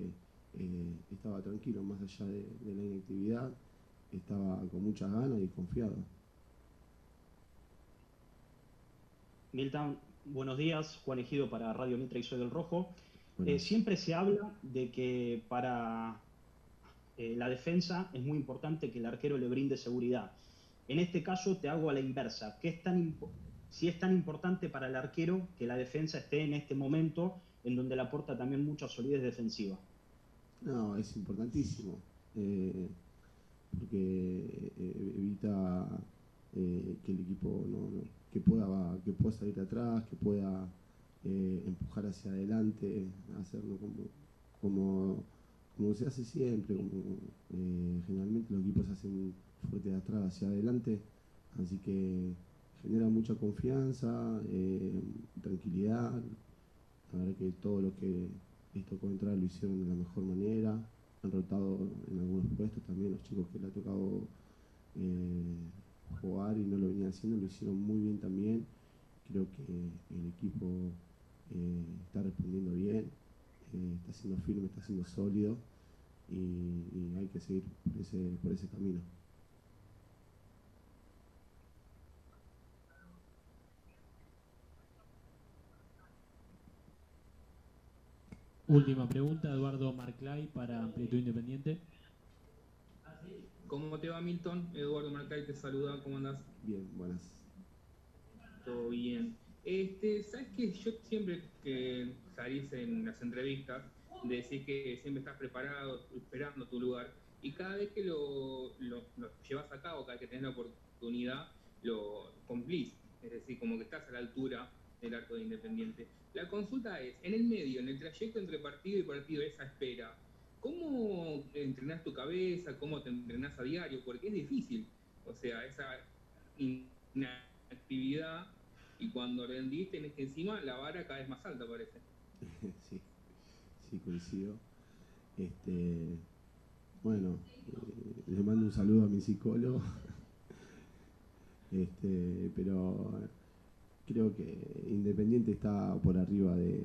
eh, estaba tranquilo, más allá de, de la inactividad, estaba con muchas ganas y confiado. Milton, buenos días. Juan Ejido para Radio Mitra y Soy del Rojo. Eh, siempre se habla de que para eh, la defensa es muy importante que el arquero le brinde seguridad. En este caso te hago a la inversa. ¿Qué es tan si es tan importante para el arquero que la defensa esté en este momento en donde le aporta también mucha solidez defensiva? No, es importantísimo, eh, porque eh, evita eh, que el equipo no, que pueda que pueda salir atrás, que pueda empujar hacia adelante, hacerlo como, como, como se hace siempre, como generalmente los equipos hacen fuerte de atrás hacia adelante, así que genera mucha confianza, tranquilidad, verdad que todo lo que les tocó entrar lo hicieron de la mejor manera. Han rotado en algunos puestos también los chicos que le ha tocado eh, jugar y no lo venían haciendo, lo hicieron muy bien también. Creo que el equipo eh, está respondiendo bien, eh, está siendo firme, está siendo sólido y, y hay que seguir por ese, por ese camino. Última pregunta, Eduardo Marclay para Amplitud Independiente. ¿Cómo te va, Milton? Eduardo Marcay te saluda, ¿cómo andás? Bien, buenas. Todo bien. Este, ¿sabes qué? Yo siempre que salís en las entrevistas, decís que siempre estás preparado, esperando tu lugar, y cada vez que lo, lo- lo llevas a cabo, cada vez que tenés la oportunidad, lo cumplís. Es decir, como que estás a la altura del arco de Independiente. La consulta es, en el medio, en el trayecto entre partido y partido, esa espera, ¿cómo entrenás tu cabeza? ¿Cómo te entrenás a diario? Porque es difícil. O sea, esa inactividad y cuando rendís tenés que encima la vara cada vez más alta parece. sí, sí, coincido. Este, bueno, eh, le mando un saludo a mi psicólogo. Este, pero creo que Independiente está por arriba de,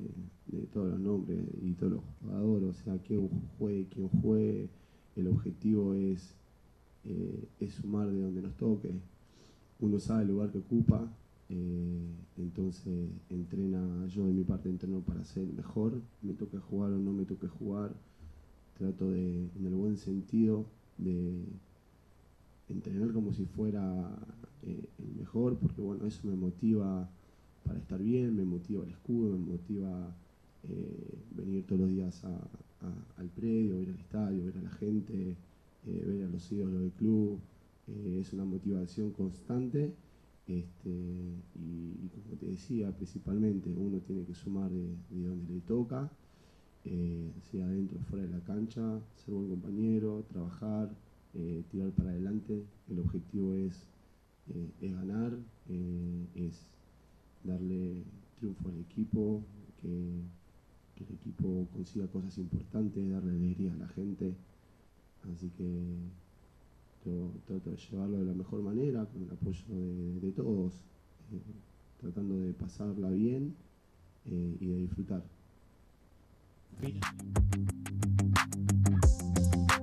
todos los nombres y todos los jugadores. O sea, que juegue quien juegue, el objetivo es, eh, es sumar de donde nos toque. Uno sabe el lugar que ocupa, eh, entonces entrena, yo de mi parte entreno para ser mejor, me toque jugar o no me toque jugar, trato de, en el buen sentido, de entrenar como si fuera eh, el mejor, porque bueno, eso me motiva para estar bien, me motiva el escudo, me motiva eh, venir todos los días a- al predio, ir al estadio, ver a la gente, eh, ver a los ídolos del club, es una motivación constante. Este, y, como te decía, principalmente uno tiene que sumar de, de donde le toca, sea adentro o fuera de la cancha, ser buen compañero, trabajar, tirar para adelante. El objetivo es, eh, es ganar, eh, es darle triunfo al equipo, que, el equipo consiga cosas importantes, darle alegría a la gente. Así que yo trato de llevarlo de la mejor manera, con el apoyo de, todos, eh, tratando de pasarla bien y de disfrutar.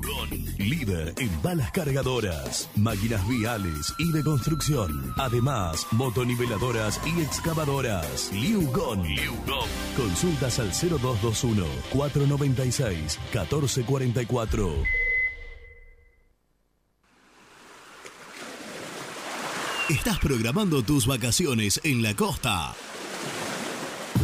Liugon. Líder en balas cargadoras, máquinas viales y de construcción. Además, motoniveladoras y excavadoras. Liugon. Consultas al 0221 496 1444. ¿Estás programando tus vacaciones en la costa?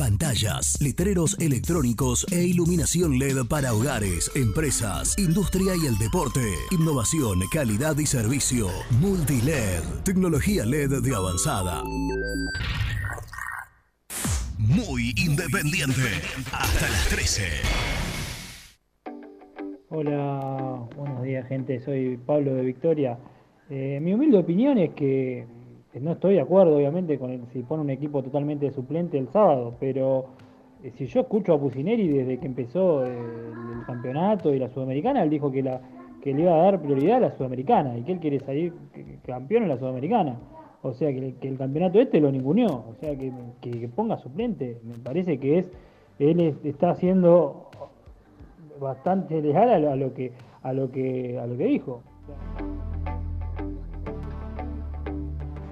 Pantallas, letreros electrónicos e iluminación LED para hogares, empresas, industria y el deporte. Innovación, calidad y servicio. Multiled, tecnología LED de avanzada. Muy independiente. Hasta las 13. Hola, buenos días gente, soy Pablo de Victoria. Eh, mi humilde opinión es que no estoy de acuerdo obviamente con el, si pone un equipo totalmente suplente el sábado, pero eh, si yo escucho a Pusineri desde que empezó el, el campeonato y la sudamericana, él dijo que, le iba a dar prioridad a la sudamericana y que él quiere salir campeón en la sudamericana. O sea que, el- campeonato este lo ninguneó, o sea que, que- ponga suplente, me parece que es él es- está haciendo bastante lo, a lo que a lo que a lo que dijo.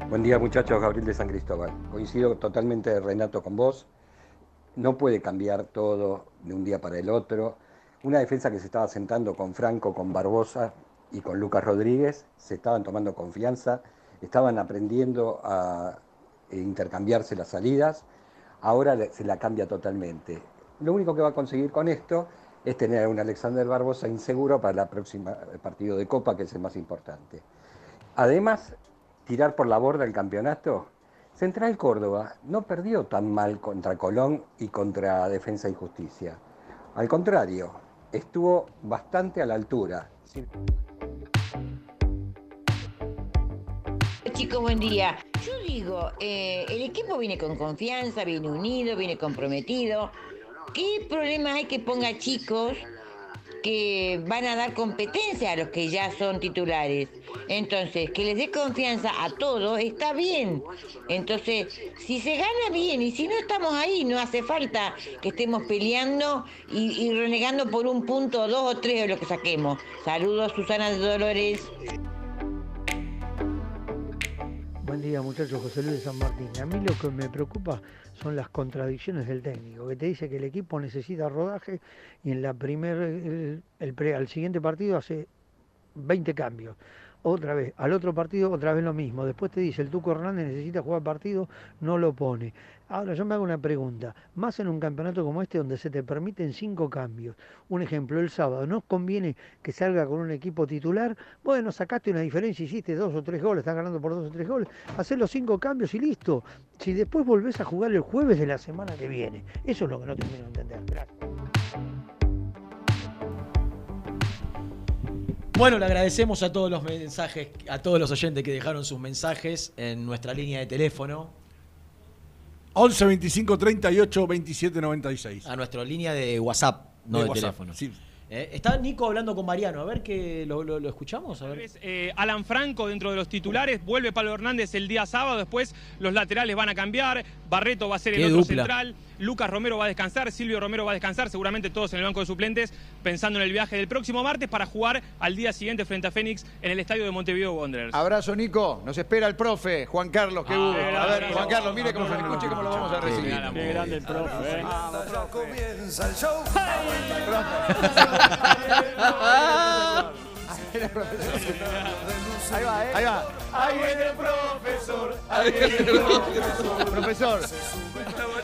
Buen día muchachos, Gabriel de San Cristóbal. Coincido totalmente, Renato, con vos. No puede cambiar todo de un día para el otro. Una defensa que se estaba sentando con Franco, con Barbosa y con Lucas Rodríguez, se estaban tomando confianza, estaban aprendiendo a intercambiarse las salidas. Ahora se la cambia totalmente. Lo único que va a conseguir con esto es tener a un Alexander Barbosa inseguro para el próximo partido de Copa, que es el más importante. Además, tirar por la borda el campeonato. Central Córdoba no perdió tan mal contra Colón y contra Defensa y Justicia. Al contrario, estuvo bastante a la altura. Sí. Chicos, buen día. Yo digo, eh, el equipo viene con confianza, viene unido, viene comprometido. ¿Qué problema hay que ponga chicos que van a dar competencia a los que ya son titulares? Entonces, que les dé confianza a todos está bien. Entonces, si se gana bien y si no estamos ahí, no hace falta que estemos peleando y, renegando por un punto, dos o tres de lo que saquemos. Saludos, Susana de Dolores. Buen día muchachos, José Luis de San Martín. A mí lo que me preocupa son las contradicciones del técnico, que te dice que el equipo necesita rodaje y en la primer, el- el al siguiente partido hace 20 cambios. otra vez, al otro partido otra vez lo mismo. Después te dice, el Tuco Hernández necesita jugar partido, no lo pone. Ahora yo me hago una pregunta, más en un campeonato como este donde se te permiten cinco cambios. Un ejemplo, el sábado, ¿no conviene que salga con un equipo titular? Bueno, sacaste una diferencia, hiciste dos o tres goles, estás ganando por dos o tres goles, hacer los cinco cambios y listo. Si después volvés a jugar el jueves de la semana que viene, eso es lo que no termino de entender. Bueno, le agradecemos a todos los mensajes, a todos los oyentes que dejaron sus mensajes en nuestra línea de teléfono, 11 25 38 27 96. a nuestra línea de WhatsApp, no De de, WhatsApp, teléfono. sí. Eh, está Nico hablando con Mariano, a ver que lo, lo- lo escuchamos, a ver. Eh, Alan Franco dentro de los titulares, vuelve Pablo Hernández el día sábado, después los laterales van a cambiar, Barreto va a ser el Qué otro dupla. central, Lucas Romero va a descansar, Silvio Romero va a descansar, seguramente todos en el banco de suplentes, pensando en el viaje del próximo martes para jugar al día siguiente frente a Fénix en el estadio de Montevideo Wanderers. Abrazo, Nico. Nos espera el profe, Juan Carlos. Qué gusto. A ver, Juan Carlos, mire cómo se escuche cómo lo vamos a recibir. Qué grande el profe. comienza el show. Ahí va, ¿eh? Ahí va. Ahí viene el profesor. Ahí viene el profesor. Profesor.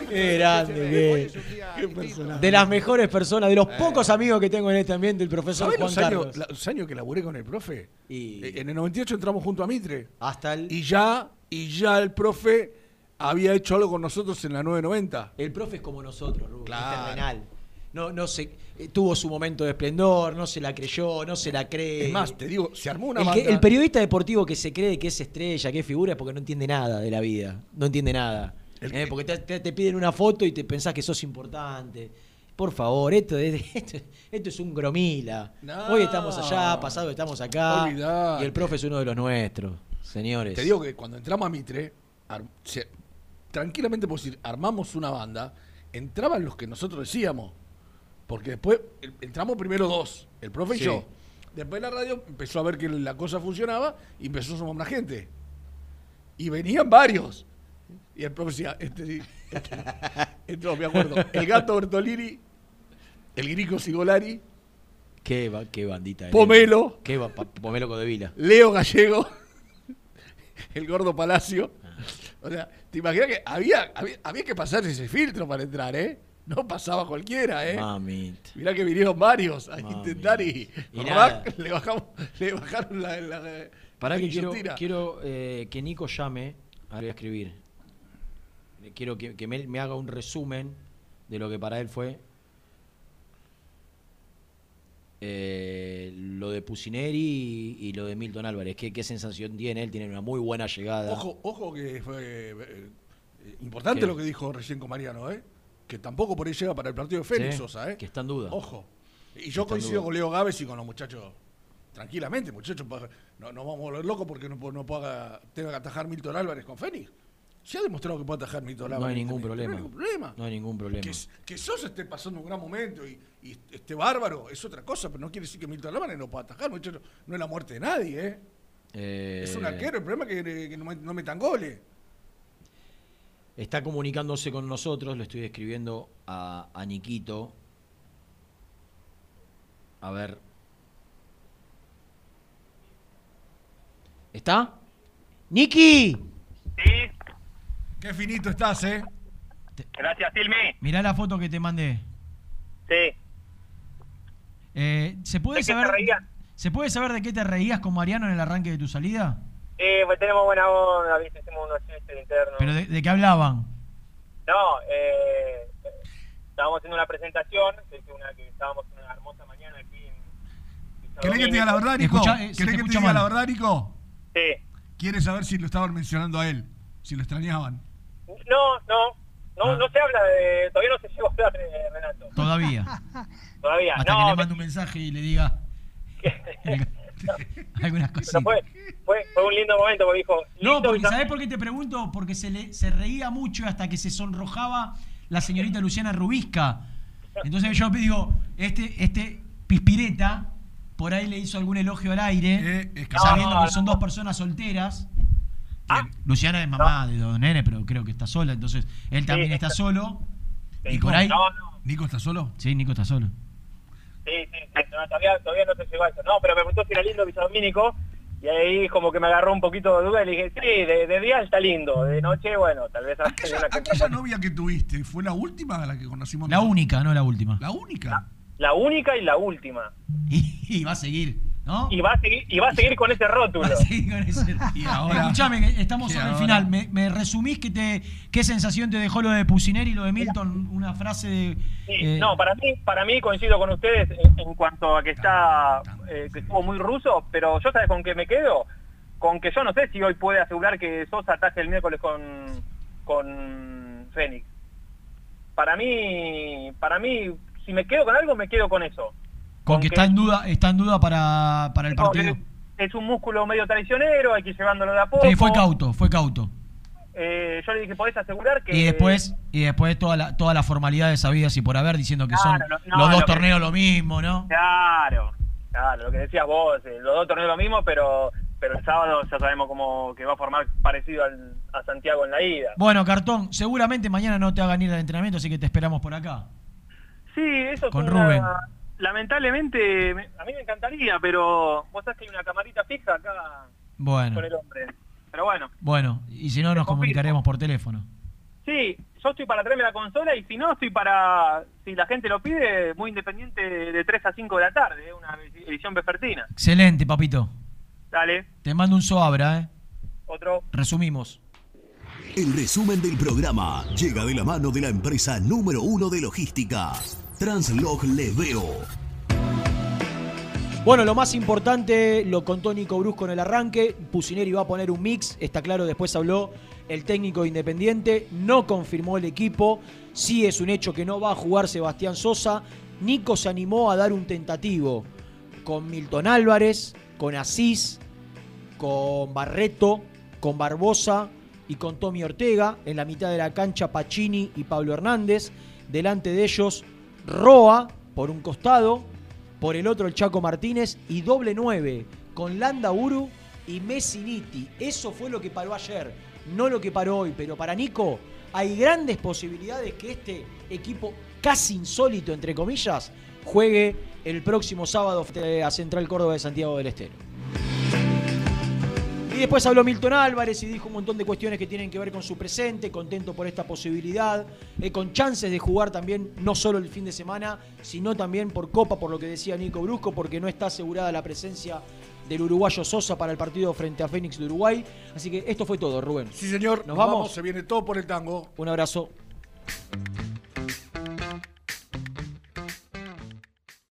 Qué grande, qué- De las mejores personas, de los pocos amigos que tengo en este ambiente, el profesor ¿Sabés Juan los años, la- los años que laburé con el profe? Y- Eh, En el 98 entramos junto a Mitre. Hasta el... Y ya, y ya el profe había hecho algo con nosotros en la 990. El profe es como nosotros, Rubén, Claro. es. No, no se, eh, tuvo su momento de esplendor, no se la creyó, no se la cree. Es más, te digo, se armó una el, que- el periodista deportivo que se cree que es estrella, que es figura, es porque no entiende nada de la vida. No entiende nada. Eh, porque te, te- te piden una foto y te pensás que sos importante. Por favor, esto es, esto, esto es un gromila. No. Hoy estamos allá, pasado estamos acá. Olvidate. Y el profe es uno de los nuestros, señores. Te digo que cuando entramos a Mitre, se- tranquilamente puedo decir, armamos una banda, entraban los que nosotros decíamos. Porque después el- entramos primero dos, el profe Sí. y yo. Después la radio empezó a ver que la cosa funcionaba y empezó a sumar más gente. Y venían varios. Y el profe decía, este sí, este, este no, me acuerdo. El gato Bertolini, el grico Sigolari, Qué, ba- qué bandita. Pomelo. Qué Pomelo Codevila. Leo Gallego, el gordo Palacio. O sea, te imaginas que había, había, había que pasar ese filtro para entrar, ¿eh? No pasaba cualquiera, ¿eh? Mamita. Mirá que vinieron varios a intentar y, Y rac, le, bajamos, le bajaron la, la, Pará la que quiero, quiero eh, que Nico llame. Ahora voy a escribir. Eh, Quiero que, que me, me haga un resumen de lo que para él fue eh, lo de Pusineri y, y lo de Milton Álvarez. ¿Qué, qué sensación tiene él? Tiene una muy buena llegada. Ojo, ojo que fue eh, importante ¿Qué? lo que dijo recién con Mariano, ¿eh? Que tampoco por ahí llega para el partido de Fénix Sí, Sosa, ¿eh? que está en duda. Ojo. Y yo coincido con Leo Gávez y con los muchachos. Tranquilamente, muchachos, no, no vamos a volver locos porque no, no pueda, tenga que atajar Milton Álvarez con Fénix. Se ha demostrado que puede atajar Milton No Álvarez. hay ningún problema. No hay ningún problema. No hay ningún problema. Que, que Sosa esté pasando un gran momento y, y esté bárbaro es otra cosa, pero no quiere decir que Milton Álvarez no pueda atajar, muchachos. No es la muerte de nadie, ¿eh? Eh, Es un arquero, el problema es que, que no, me- no metan goles. Está comunicándose con nosotros, le estoy escribiendo a, a Niquito. A ver. ¿Está? ¡Niki! Qué finito estás, ¿eh? Gracias, Silmi. Mirá la foto que te mandé. Sí. Eh, ¿se, puede ¿De qué saber, te? ¿Se puede saber de qué te reías con Mariano en el arranque de tu salida? Eh, pues tenemos buena onda, ¿viste? Hacemos unos chistes internos. ¿Pero de, de qué hablaban? No, eh, estábamos haciendo una presentación, que una que estábamos una hermosa mañana aquí en... ¿Querés que te diga la verdad, Nico? Escucha, eh, ¿Querés te que te diga la mal. verdad, Nico? Sí. ¿Quieres saber si lo estaban mencionando a él? Si lo extrañaban. No, no, no, Ah. no se habla de... Todavía no se llegó a hablar de Renato. Todavía. Todavía, Hasta no. que le mande un mensaje y le diga algunas cositas. fue, fue, fue un lindo momento, porque dijo... No, "Listo, porque ¿sabés por qué te pregunto? Porque se, le, se reía mucho hasta que se sonrojaba la señorita Luciana Rubisca. Entonces yo digo, este, este Pispireta por ahí le hizo algún elogio al aire, sabiendo No, que son dos personas solteras. Luciana es mamá de Don Nene, pero creo que está sola, entonces él también está solo. Y por ahí. No, no. ¿Nico está solo? Sí, Nico está solo. Sí, sí, sí, no, todavía, todavía no se llegó a eso. No, pero me preguntó si era lindo Villadomínico Y ahí como que me agarró un poquito de duda y le dije, sí, de, de día está lindo, de noche, bueno, tal vez... Aquella, aquella novia que tuviste, ¿fue la última a la que conocimos? La única, no la última. La única. La única y la última. Y va a seguir, ¿no? Y va a seguir, y va a seguir con ese rótulo. Y ahora, Escuchame, que estamos sobre el final. ¿Me, me resumís que te, qué sensación te dejó lo de Pusineri y lo de Milton? Una frase de. Sí, eh, no, para mí, para mí coincido con ustedes en, en cuanto a que está, eh, que estuvo muy ruso, pero yo sabes con qué me quedo, con que yo no sé si hoy puede asegurar que Sosa ataje el miércoles con, con Fénix. Para mí, para mí, si me quedo con algo, me quedo con eso. Con que está en duda, está en duda para, para el partido. es, un músculo medio traicionero, hay que ir llevándolo de a poco. Sí, fue cauto, fue cauto. Eh, yo le dije, ¿podés asegurar que...? Y después, y después toda la, toda la formalidad de sabidas y por haber diciendo que son Claro, no, no, los dos lo que- torneos lo mismo, ¿no? Claro, claro, lo que decías vos, eh, los dos torneos lo mismo, pero pero el sábado ya sabemos cómo que va a formar parecido al- a Santiago en la ida. Bueno, Cartón, seguramente mañana no te hagan ir al entrenamiento, así que te esperamos por acá. Sí, eso Con es una- Rubén. Lamentablemente, me- a mí me encantaría, pero vos sabés que hay una camarita fija acá Bueno, con el hombre. Pero bueno, bueno, y si no nos comunicaremos por teléfono. sí, yo estoy para traerme la consola y si no, estoy para, si la gente lo pide, muy independiente de 3 a 5 de la tarde, eh, una edición vespertina. Excelente, papito. Dale, Te mando un soabra, ¿eh? otro. Resumimos. El resumen del programa llega de la mano de la empresa número uno de logística, Translog Leveo. Bueno, lo más importante lo contó Nico Brusco en el arranque. Pusineri va a poner un mix, está claro, después habló el técnico independiente, no confirmó el equipo. Sí es un hecho que no va a jugar Sebastián Sosa. Nico se animó a dar un tentativo con Milton Álvarez, con Asís, con Barreto, con Barbosa y con Tommy Ortega. En la mitad de la cancha Pacini y Pablo Hernández. Delante de ellos Roa por un costado, por el otro el Chaco Martínez y doble 9 con Landa Uru y Messiniti. Eso fue lo que paró ayer, no lo que paró hoy. Pero para Nico hay grandes posibilidades que este equipo casi insólito, entre comillas, juegue el próximo sábado a Central Córdoba de Santiago del Estero. Y después habló Milton Álvarez y dijo un montón de cuestiones que tienen que ver con su presente, contento por esta posibilidad, eh, con chances de jugar también no solo el fin de semana, sino también por Copa, por lo que decía Nico Brusco, porque no está asegurada la presencia del uruguayo Sosa para el partido frente a Fénix de Uruguay. Así que esto fue todo, Rubén. Sí, señor. ¿Nos vamos? Se viene todo por el tango. Un abrazo.